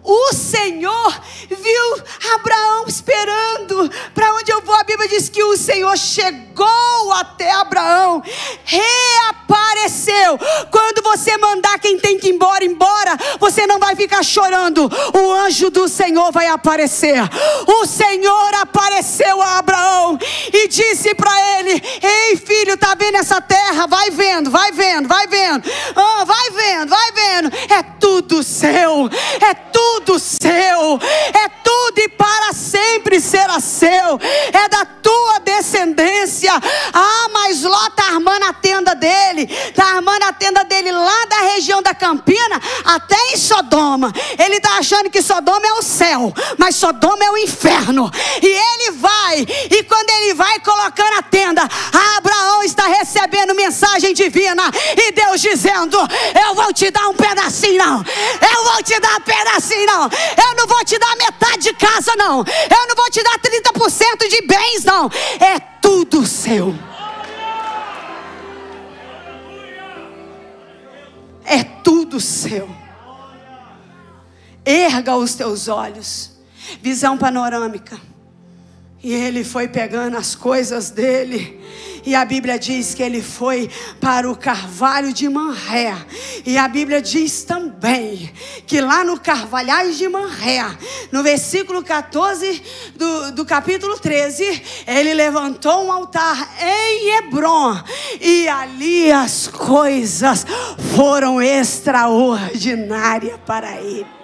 O Senhor viu Abraão esperando. Para onde eu vou, a Bíblia diz que o Senhor chegou até Abraão, reapareceu. Quando você mandar quem tem que ir embora, embora, você não vai ficar chorando. O anjo do Senhor vai aparecer. O Senhor apareceu a Abraão e disse para ele: Ei, filho, tá vendo essa terra? Vai vendo, vai vendo, vai vendo. Oh, vai vendo, vai vendo. É tudo seu. É tudo tudo seu, é tudo e para sempre será seu, é da tua descendência. Ah, mas Ló está armando a tenda dele, está armando a tenda dele lá da região da Campina até em Sodoma. Ele está achando que Sodoma é o céu, mas Sodoma é o inferno. E ele vai, e quando ele vai colocando a tenda, Abraão está recebendo mensagem divina e Deus dizendo: Eu vou te dar um não, eu vou te dar pedacinho não. Eu não vou te dar metade de casa, não. Eu não vou te dar 30% de bens, não. É tudo seu. É tudo seu. Erga os teus olhos. Visão panorâmica. E ele foi pegando as coisas dele e a Bíblia diz que ele foi para o carvalho de Manré. E a Bíblia diz também que lá no Carvalhais de Manré, no versículo 14 do, do capítulo 13, ele levantou um altar em Hebron. E ali as coisas foram extraordinárias para ele.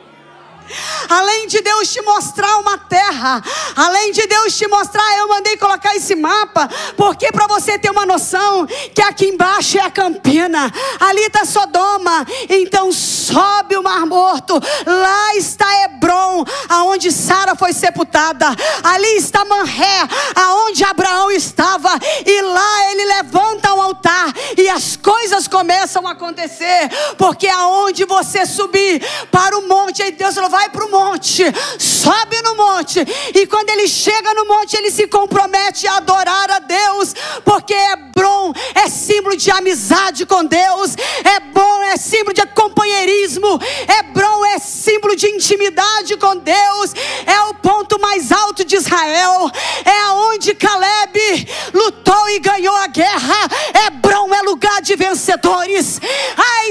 Além de Deus te mostrar uma terra, além de Deus te mostrar, eu mandei colocar esse mapa, porque para você ter uma noção que aqui embaixo é a Campina, ali está Sodoma, então sobe o Mar Morto, lá está Hebron, aonde Sara foi sepultada, ali está Manré, aonde Abraão estava, e lá ele levanta um altar e as coisas começam a acontecer, porque aonde você subir para o monte, aí Deus falou, vai para o monte, sobe no monte, e quando ele chega no monte, ele se compromete a adorar a Deus, porque Hebron é símbolo de amizade com Deus, Hebron é símbolo de companheirismo, Hebron é símbolo de intimidade com Deus, é o ponto mais alto de Israel, é aonde Caleb lutou e ganhou a guerra. Hebron é lugar de vencedores. Ai.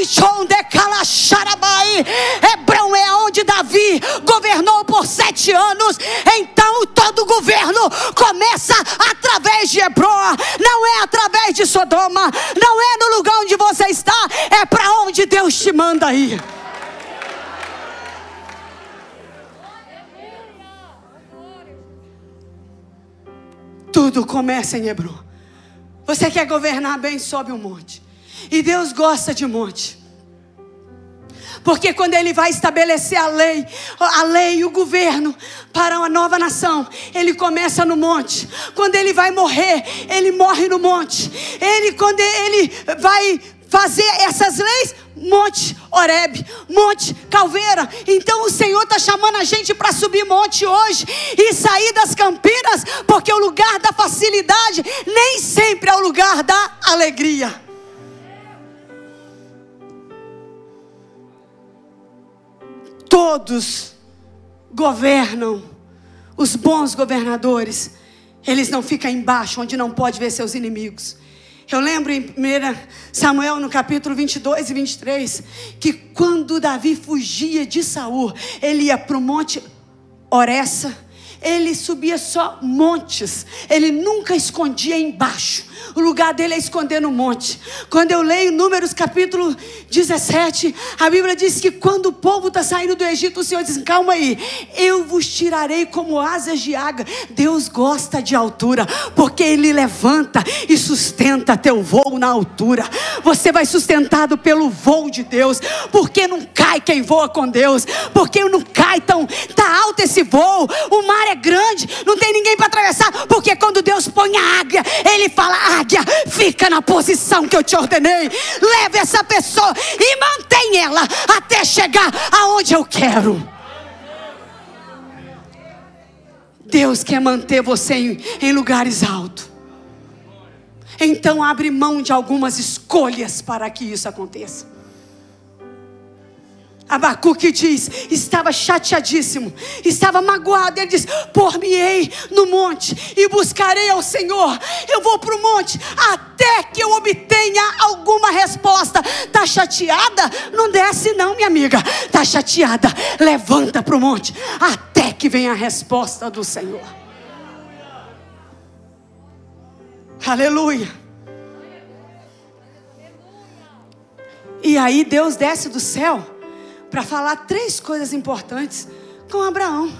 Hebron é onde Davi governou por sete anos. Então todo governo começa através de Hebron, não é através de Sodoma, não é no lugar onde você está, é para onde Deus te manda ir. Tudo começa em Hebron. Você quer governar bem, sobe um monte. E Deus gosta de monte. Porque quando ele vai estabelecer a lei, a lei e o governo para uma nova nação, ele começa no monte. Quando ele vai morrer, ele morre no monte. Ele quando ele vai fazer essas leis, Monte Oreb, Monte Calveira. Então o Senhor está chamando a gente para subir monte hoje e sair das campinas, porque o lugar da facilidade nem sempre é o lugar da alegria. Todos governam, os bons governadores, eles não ficam embaixo, onde não pode ver seus inimigos. Eu lembro em 1 Samuel, no capítulo 22 e 23, que quando Davi fugia de Saul, ele ia para o monte Oressa, ele subia só montes, ele nunca escondia embaixo. O lugar dele é esconder no monte. Quando eu leio Números capítulo 17, a Bíblia diz que quando o povo está saindo do Egito, o Senhor diz: calma aí, eu vos tirarei como asas de águia. Deus gosta de altura, porque Ele levanta e sustenta teu voo na altura. Você vai sustentado pelo voo de Deus, porque não cai quem voa com Deus, porque não cai tão tá alto esse voo. O mar é grande, não tem ninguém para atravessar, porque quando Deus põe a águia, Ele fala: águia, fica na posição que eu te ordenei. Leve essa pessoa e mantém ela até chegar aonde eu quero. Deus quer manter você em, em lugares altos. Então abre mão de algumas escolhas para que isso aconteça. Abacuque diz: estava chateadíssimo, estava magoado. Ele diz: Por-me-ei no monte e buscarei ao Senhor. Eu vou para o monte até que eu obtenha alguma resposta. Está chateada? Não desce, não, minha amiga. Está chateada? Levanta para o monte até que venha a resposta do Senhor. Aleluia. E aí Deus desce do céu para falar três coisas importantes com Abraão.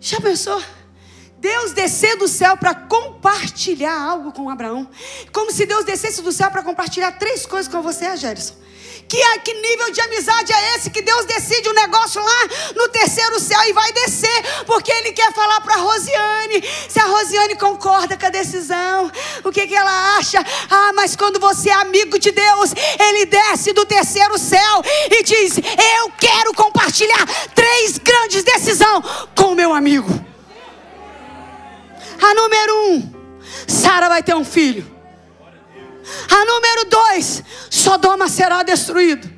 Já pensou? Deus descer do céu para compartilhar algo com Abraão. Como se Deus descesse do céu para compartilhar três coisas com você, Gerson. Que, que nível de amizade é esse que Deus decide um negócio lá no terceiro céu e vai descer, porque Ele quer falar para Rosiane. Se a Rosiane concorda com a decisão, o que, que ela acha? Ah, mas quando você é amigo de Deus, Ele desce do terceiro céu e diz: Eu quero compartilhar três grandes decisões com o meu amigo. A número um, Sara vai ter um filho. A número dois, Sodoma será destruído.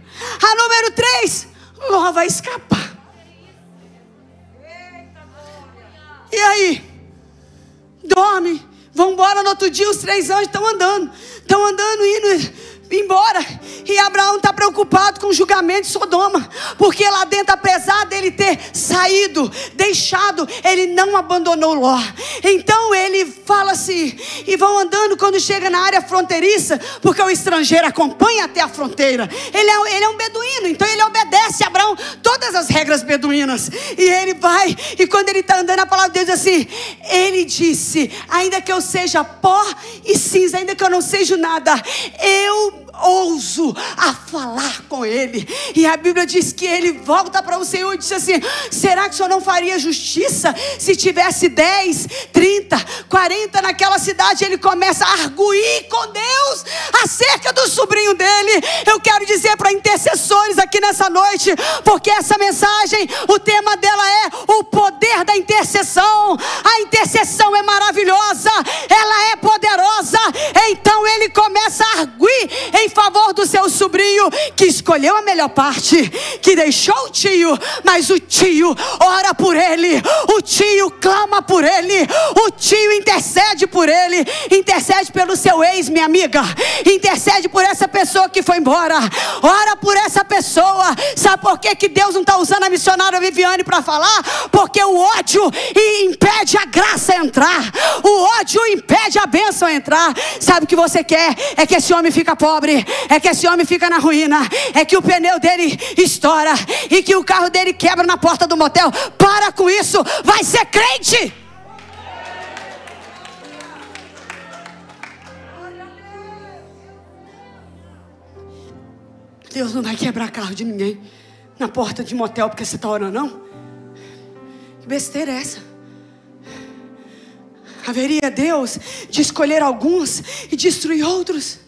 A número três, Ló vai escapar. E aí? Dorme. Vão embora no outro dia, os três anjos estão andando. Estão andando, indo embora. E Abraão está preocupado com o julgamento de Sodoma, porque lá dentro, apesar dele ter saído, deixado, ele não abandonou Ló. Então ele fala assim, e vão andando quando chega na área fronteiriça, porque o estrangeiro acompanha até a fronteira. Ele é, ele é um beduíno, então ele obedece a Abraão todas as regras beduínas. E ele vai, e quando ele está andando, a palavra de Deus diz assim: Ele disse: Ainda que eu seja pó e cinza, ainda que eu não seja nada, eu ouso a falar com ele. E a Bíblia diz que ele volta para o Senhor e diz assim: será que o Senhor não faria justiça se tivesse 10, 30, 40 naquela cidade? Ele começa a arguir com Deus acerca do sobrinho dele. Eu quero dizer para intercessores aqui nessa noite, porque essa mensagem, o tema dela é o poder da intercessão. A intercessão é maravilhosa, ela é poderosa. Então ele começa a arguir em favor do seu sobrinho que escolheu a melhor parte, que deixou o tio, mas o tio ora por ele, o tio clama por ele, o tio intercede por ele, intercede pelo seu ex, minha amiga, intercede por essa pessoa que foi embora, ora por essa pessoa. Sabe por que, que Deus não está usando a missionária Viviane para falar? Porque o ódio impede a graça entrar, o ódio impede a bênção entrar. Sabe o que você quer? É que esse homem fica pobre, é que esse homem fica na ruína, é que o pneu dele estoura e que o carro dele quebra na porta do motel. Para com isso, vai ser crente. Deus não vai quebrar carro de ninguém na porta de motel porque você está orando, não? Que besteira é essa? Haveria Deus de escolher alguns e destruir outros?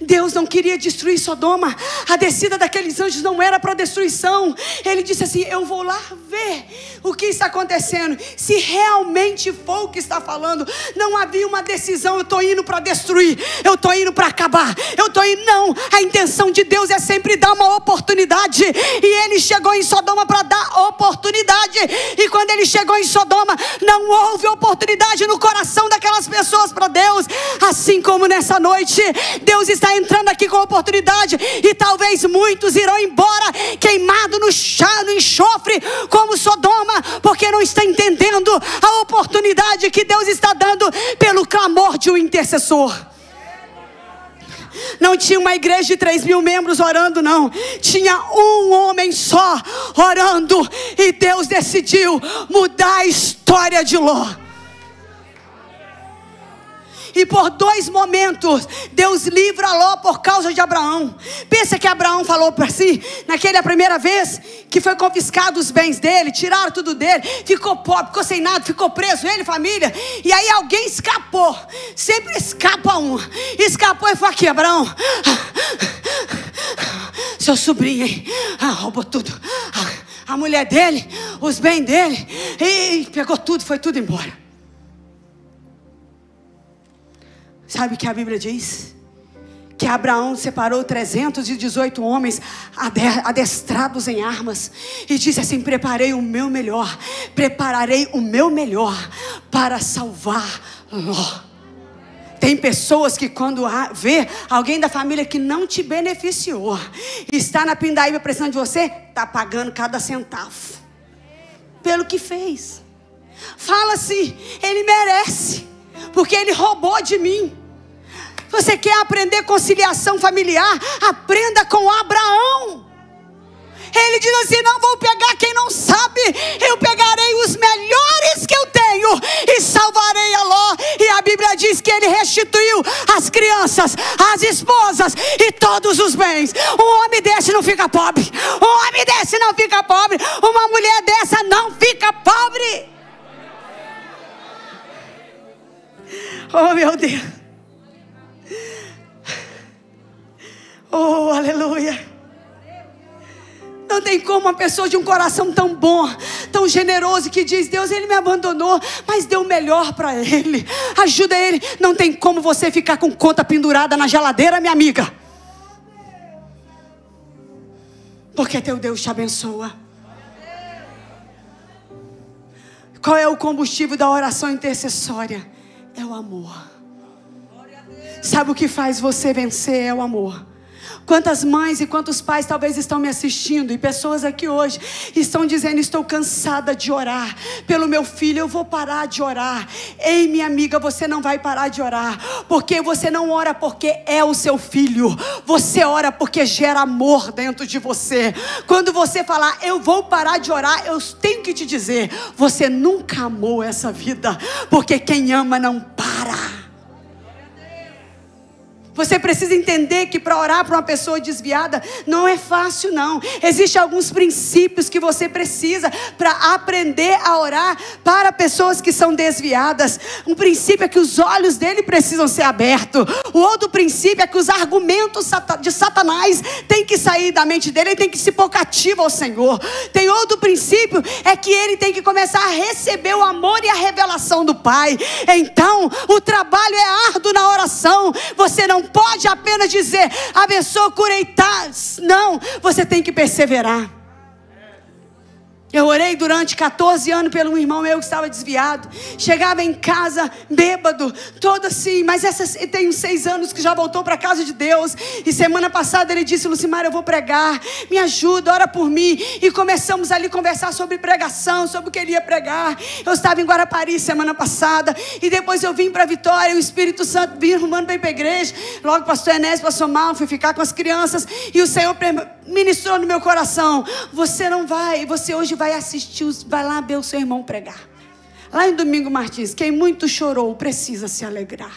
Deus não queria destruir Sodoma. A descida daqueles anjos não era para destruição. Ele disse assim: Eu vou lá ver o que está acontecendo. Se realmente for o que está falando, não havia uma decisão. Eu estou indo para destruir. Eu estou indo para acabar. Eu estou indo. Não. A intenção de Deus é sempre dar uma oportunidade. E ele chegou em Sodoma para dar oportunidade. E quando ele chegou em Sodoma, não houve oportunidade no coração daquelas pessoas para Deus. Assim como nessa noite, Deus está entrando aqui com oportunidade e talvez muitos irão embora queimado no chá, no enxofre, como Sodoma, porque não está entendendo a oportunidade que Deus está dando pelo clamor de um intercessor. Não tinha uma igreja de 3 mil membros orando, não. Tinha um homem só orando. E Deus decidiu mudar a história de Ló. E por dois momentos, Deus livra Ló por causa de Abraão. Pensa que Abraão falou para si, naquela primeira vez, que foi confiscado os bens dele, tiraram tudo dele, ficou pobre, ficou sem nada, ficou preso, ele, família. E aí alguém escapou. Sempre escapa um. Escapou e falou aqui, Abraão. Seu sobrinho, hein? Ah, roubou tudo. A mulher dele, os bens dele. E pegou tudo, foi tudo embora. Sabe o que a Bíblia diz? Que Abraão separou 318 homens adestrados em armas e disse assim: Preparei o meu melhor, prepararei o meu melhor para salvar Ló. Tem pessoas que quando vê alguém da família que não te beneficiou, está na pindaíba precisando de você, está pagando cada centavo. Pelo que fez. Fala assim, ele merece, porque ele roubou de mim. Você quer aprender conciliação familiar? Aprenda com Abraão. Ele diz assim: Não vou pegar quem não sabe, eu pegarei os melhores que eu tenho e salvarei a Ló. E a Bíblia diz que ele restituiu as crianças, as esposas e todos os bens. Um homem desse não fica pobre, um homem desse não fica pobre, uma mulher dessa não fica pobre. Oh meu Deus. Oh, aleluia. Não tem como uma pessoa de um coração tão bom, tão generoso, que diz: Deus, Ele me abandonou, mas deu o melhor para Ele. Ajuda Ele. Não tem como você ficar com conta pendurada na geladeira, minha amiga. Porque teu Deus te abençoa. Qual é o combustível da oração intercessória? É o amor. Sabe o que faz você vencer? É o amor. Quantas mães e quantos pais talvez estão me assistindo e pessoas aqui hoje estão dizendo: Estou cansada de orar pelo meu filho, eu vou parar de orar. Ei, minha amiga, você não vai parar de orar, porque você não ora porque é o seu filho, você ora porque gera amor dentro de você. Quando você falar, eu vou parar de orar, eu tenho que te dizer: você nunca amou essa vida, porque quem ama não para. Você precisa entender que para orar para uma pessoa desviada não é fácil, não. Existem alguns princípios que você precisa para aprender a orar para pessoas que são desviadas. Um princípio é que os olhos dele precisam ser abertos. O outro princípio é que os argumentos de Satanás têm que sair da mente dele, ele tem que se pôr cativo ao Senhor. Tem outro princípio é que ele tem que começar a receber o amor e a revelação do Pai. Então, o trabalho é árduo na oração. Você não pode apenas dizer, abençoa, curei, tá. Não, você tem que perseverar. Eu orei durante 14 anos pelo irmão meu que estava desviado. Chegava em casa bêbado, todo assim. Mas essas, tem seis anos que já voltou para a casa de Deus. E semana passada ele disse: Lucimar, eu vou pregar. Me ajuda, ora por mim. E começamos ali a conversar sobre pregação, sobre o que ele ia pregar. Eu estava em Guarapari semana passada. E depois eu vim para Vitória. O Espírito Santo vinha arrumando ir para a igreja. Logo, pastor Enés passou mal. Fui ficar com as crianças. E o Senhor ministrou no meu coração: Você não vai, você hoje vai assistir, vai lá ver o seu irmão pregar. Lá em Domingo Martins, quem muito chorou precisa se alegrar.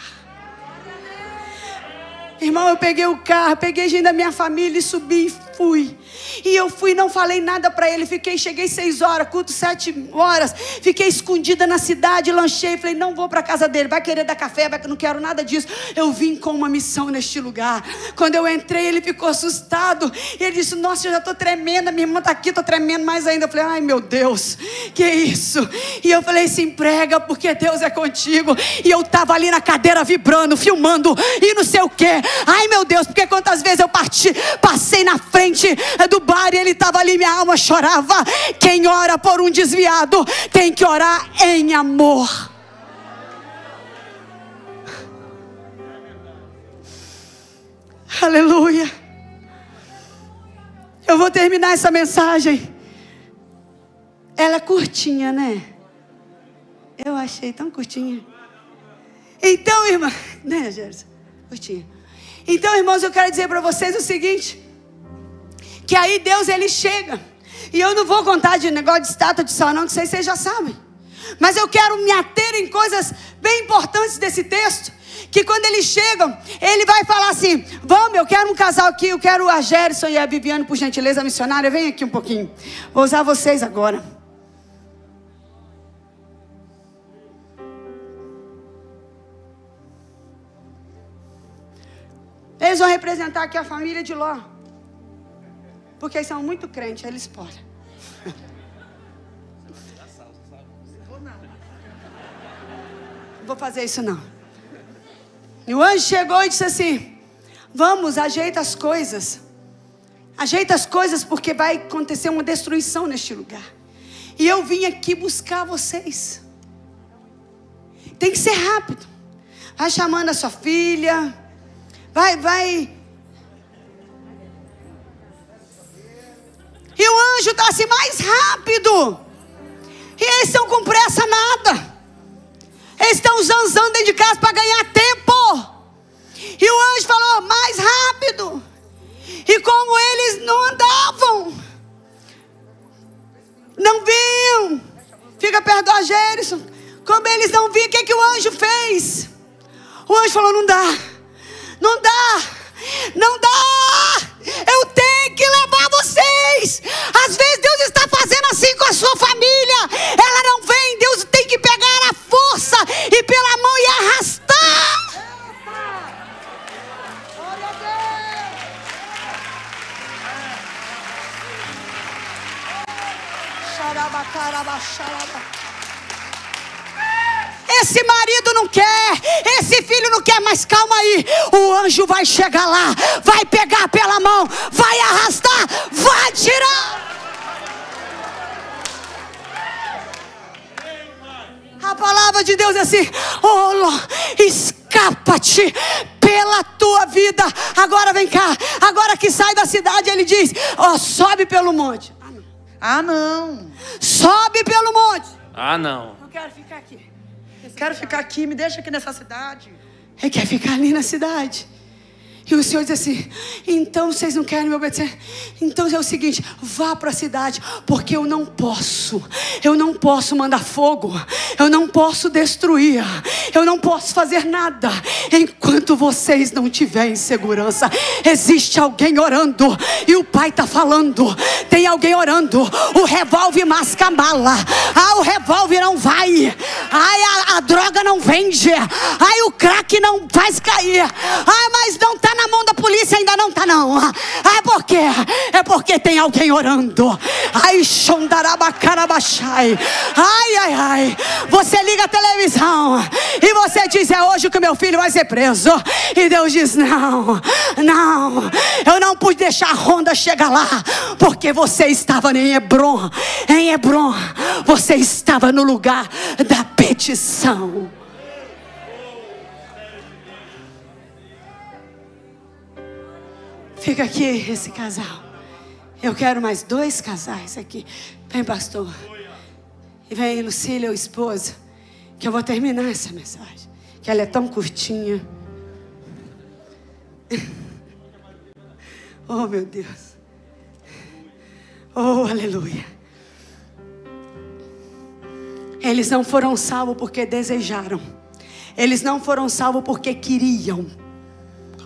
Irmão, eu peguei o carro, peguei gente da minha família e subi fui. E eu fui, não falei nada para ele. Fiquei, cheguei seis horas, culto sete horas. Fiquei escondida na cidade, lanchei. Falei, não vou para casa dele. Vai querer dar café, vai não quero nada disso. Eu vim com uma missão neste lugar. Quando eu entrei, ele ficou assustado. Ele disse, nossa, eu já estou tremendo. Minha irmã está aqui, estou tremendo mais ainda. Eu falei, ai meu Deus, que isso? E eu falei, se emprega, porque Deus é contigo. E eu estava ali na cadeira vibrando, filmando e não sei o quê. Ai meu Deus, porque quantas vezes eu parti, passei na frente do bar e ele estava ali, minha alma chorava. Quem ora por um desviado tem que orar em amor. Aleluia. Eu vou terminar essa mensagem. Ela é curtinha, né? Eu achei tão curtinha. Então, irmã, né, Gerson? Curtinha. Então, irmãos, eu quero dizer para vocês o seguinte: que aí Deus ele chega. E eu não vou contar de negócio de estátua de sal, não, que vocês, já sabem. Mas eu quero me ater em coisas bem importantes desse texto. Que quando eles chegam, ele vai falar assim: Vamos, eu quero um casal aqui, eu quero a Gerson e a Viviane, por gentileza, missionária. Vem aqui um pouquinho. Vou usar vocês agora. Eles vão representar aqui a família de Ló. Porque eles são muito crentes, eles podem. Vou fazer isso não. E o anjo chegou e disse assim: Vamos, ajeita as coisas. Ajeita as coisas porque vai acontecer uma destruição neste lugar. E eu vim aqui buscar vocês. Tem que ser rápido. Vai chamando a sua filha. Vai, vai E o anjo assim, mais rápido. E eles estão com pressa nada. Eles estão zanzando dentro de casa para ganhar tempo. E o anjo falou, mais rápido. E como eles não andavam, não vinham. Fica perto do Gerson. Como eles não vinham, o que, que o anjo fez? O anjo falou: não dá, não dá, não dá. Eu tenho que levar vocês. Às vezes Deus está fazendo assim com a sua família. Ela não vem. Deus tem que pegar a força e pela mão e arrastar. Esse marido não quer, esse filho não quer, mas calma aí. O anjo vai chegar lá, vai pegar pela mão, vai arrastar, vai tirar. A palavra de Deus é assim: oh, escapa-te pela tua vida. Agora vem cá, agora que sai da cidade, ele diz: ó, oh, sobe pelo monte. Ah, não. Sobe pelo monte. Ah, não. Eu quero ficar aqui. Quero ficar aqui, me deixa aqui nessa cidade. Ele quer ficar ali na cidade. E o Senhor diz assim: então vocês não querem me obedecer? Então é o seguinte: vá para a cidade, porque eu não posso, eu não posso mandar fogo, eu não posso destruir, eu não posso fazer nada. Enquanto vocês não tiverem segurança. Existe alguém orando. E o Pai está falando: tem alguém orando, o revólver masca mala, ah, o revólver não vai, ai, a, a droga não vende, ai, o crack não faz cair, ai, mas não está na mão da polícia, ainda não está não. É porque é porque tem alguém orando. Ai, xondarabacarabachai. Ai, ai, ai. Você liga a televisão e você diz: É hoje que meu filho vai ser preso. E Deus diz: Não, não. Eu não pude deixar a Honda chegar lá, porque você estava em Hebron. Em Hebron, você estava no lugar da petição. Fica aqui esse casal. Eu quero mais dois casais aqui. Vem, pastor. E vem Lucília, o esposo. Que eu vou terminar essa mensagem. Que ela é tão curtinha. [LAUGHS] Oh, meu Deus. Oh, aleluia. Eles não foram salvos porque desejaram. Eles não foram salvos porque queriam.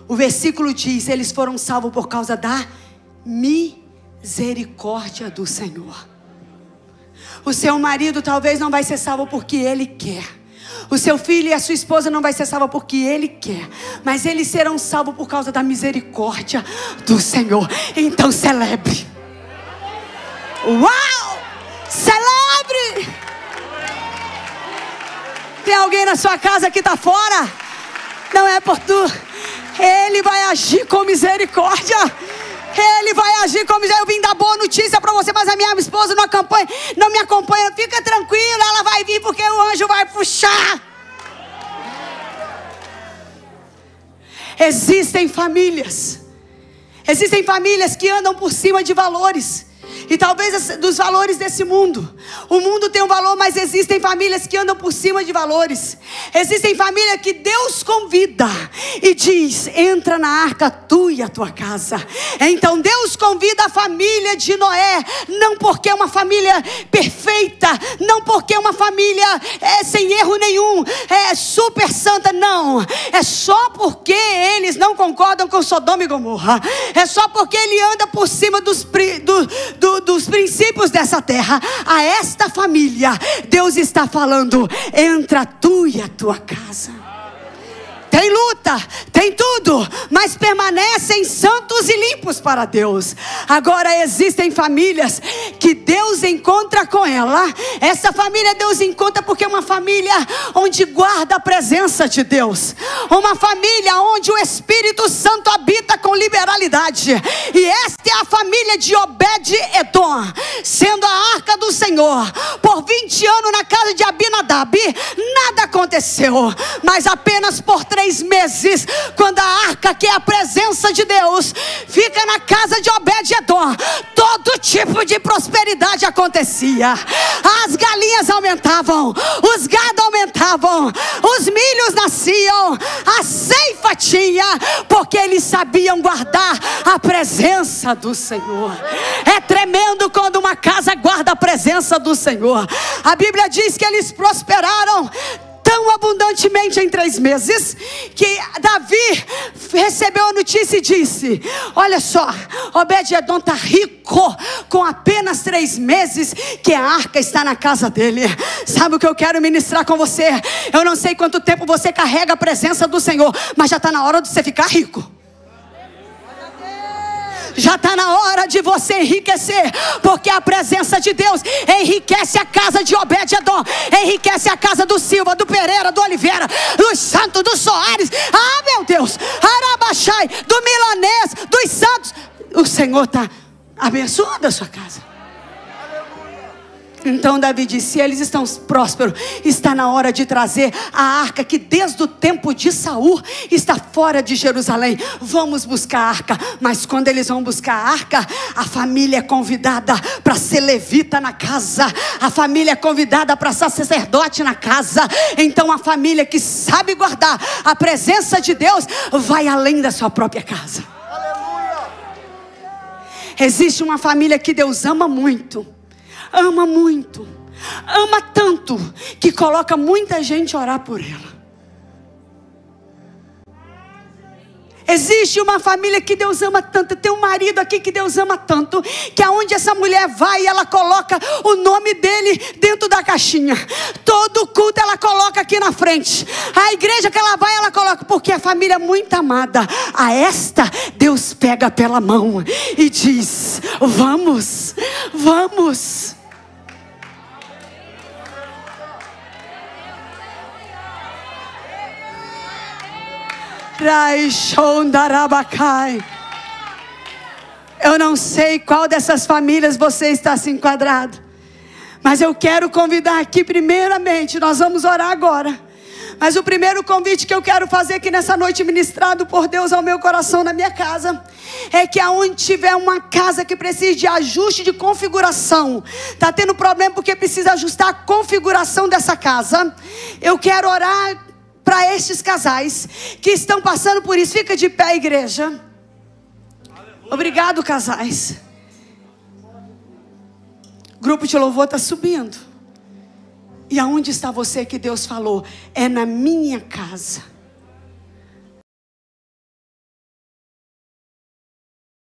O versículo diz: eles foram salvos por causa da misericórdia do Senhor. O seu marido talvez não vai ser salvo porque ele quer. O seu filho e a sua esposa não vai ser salvo porque ele quer, mas eles serão salvos por causa da misericórdia do Senhor. Então celebre. Uau! Celebre! Tem alguém na sua casa que está fora? Não é por tu. Ele vai agir com misericórdia. Ele vai agir como já eu vim dar boa notícia para você, mas a minha esposa não acompanha, não me acompanha. Fica tranquila, ela vai vir porque o anjo vai puxar. Existem famílias, existem famílias que andam por cima de valores e talvez dos valores desse mundo. O mundo tem um valor, mas existem famílias que andam por cima de valores. Existem famílias que Deus convida e diz: entra na arca tu e a tua casa. Então Deus convida a família de Noé, não porque é uma família perfeita, não porque é uma família é, sem erro nenhum, é super santa, não. É só porque eles não concordam com Sodoma e Gomorra. É só porque ele anda por cima dos, do, do dos princípios dessa terra, a esta família, Deus está falando: entra tu e a tua casa. Tem luta, tem tudo, mas permanecem santos e limpos para Deus. Agora existem famílias que Deus encontra com ela. Essa família Deus encontra porque é uma família onde guarda a presença de Deus. Uma família onde o Espírito Santo habita com liberalidade. E esta é a família de Obed-Edom, sendo a arca do Senhor por 20 anos na casa de Abinadab. Nada aconteceu, mas apenas por três três meses, quando a arca, que é a presença de Deus, fica na casa de Obed-Edom, todo tipo de prosperidade acontecia. As galinhas aumentavam, os gados aumentavam, os milhos nasciam, a ceifa tinha, porque eles sabiam guardar a presença do Senhor. É tremendo quando uma casa guarda a presença do Senhor. A Bíblia diz que eles prosperaram tão abundantemente em três meses que Davi recebeu a notícia e disse: Olha só, Obed-Edom está rico com apenas três meses que a arca está na casa dele. Sabe o que eu quero ministrar com você? Eu não sei quanto tempo você carrega a presença do Senhor, mas já está na hora de você ficar rico. Já está na hora de você enriquecer, porque a presença de Deus enriquece a casa de Obed-Edom, enriquece a casa do Silva, do Pereira, do Oliveira, dos Santos, dos Soares. Ah, meu Deus! Arabachai, do Milanês, dos Santos. O Senhor está abençoando a sua casa. Então Davi disse: eles estão prósperos, está na hora de trazer a arca que desde o tempo de Saul está fora de Jerusalém. Vamos buscar a arca, mas quando eles vão buscar a arca, a família é convidada para ser levita na casa, a família é convidada para ser sacerdote na casa. Então a família que sabe guardar a presença de Deus vai além da sua própria casa. Aleluia. Existe uma família que Deus ama muito ama muito, ama tanto, que coloca muita gente a orar por ela. Existe uma família que Deus ama tanto, tem um marido aqui que Deus ama tanto, que aonde essa mulher vai, ela coloca o nome dele dentro da caixinha. Todo culto ela coloca aqui na frente. A igreja que ela vai, ela coloca, porque a família é muito amada. A esta, Deus pega pela mão e diz: Vamos, vamos. Eu não sei qual dessas famílias você está se enquadrado. Mas eu quero convidar aqui, primeiramente, nós vamos orar agora. Mas o primeiro convite que eu quero fazer aqui nessa noite, ministrado por Deus ao meu coração, na minha casa, é que aonde tiver uma casa que precise de ajuste de configuração, está tendo problema porque precisa ajustar a configuração dessa casa, eu quero orar para estes casais que estão passando por isso. Fica de pé, igreja. Obrigado, casais. O grupo de louvor está subindo. E aonde está você que Deus falou? É na minha casa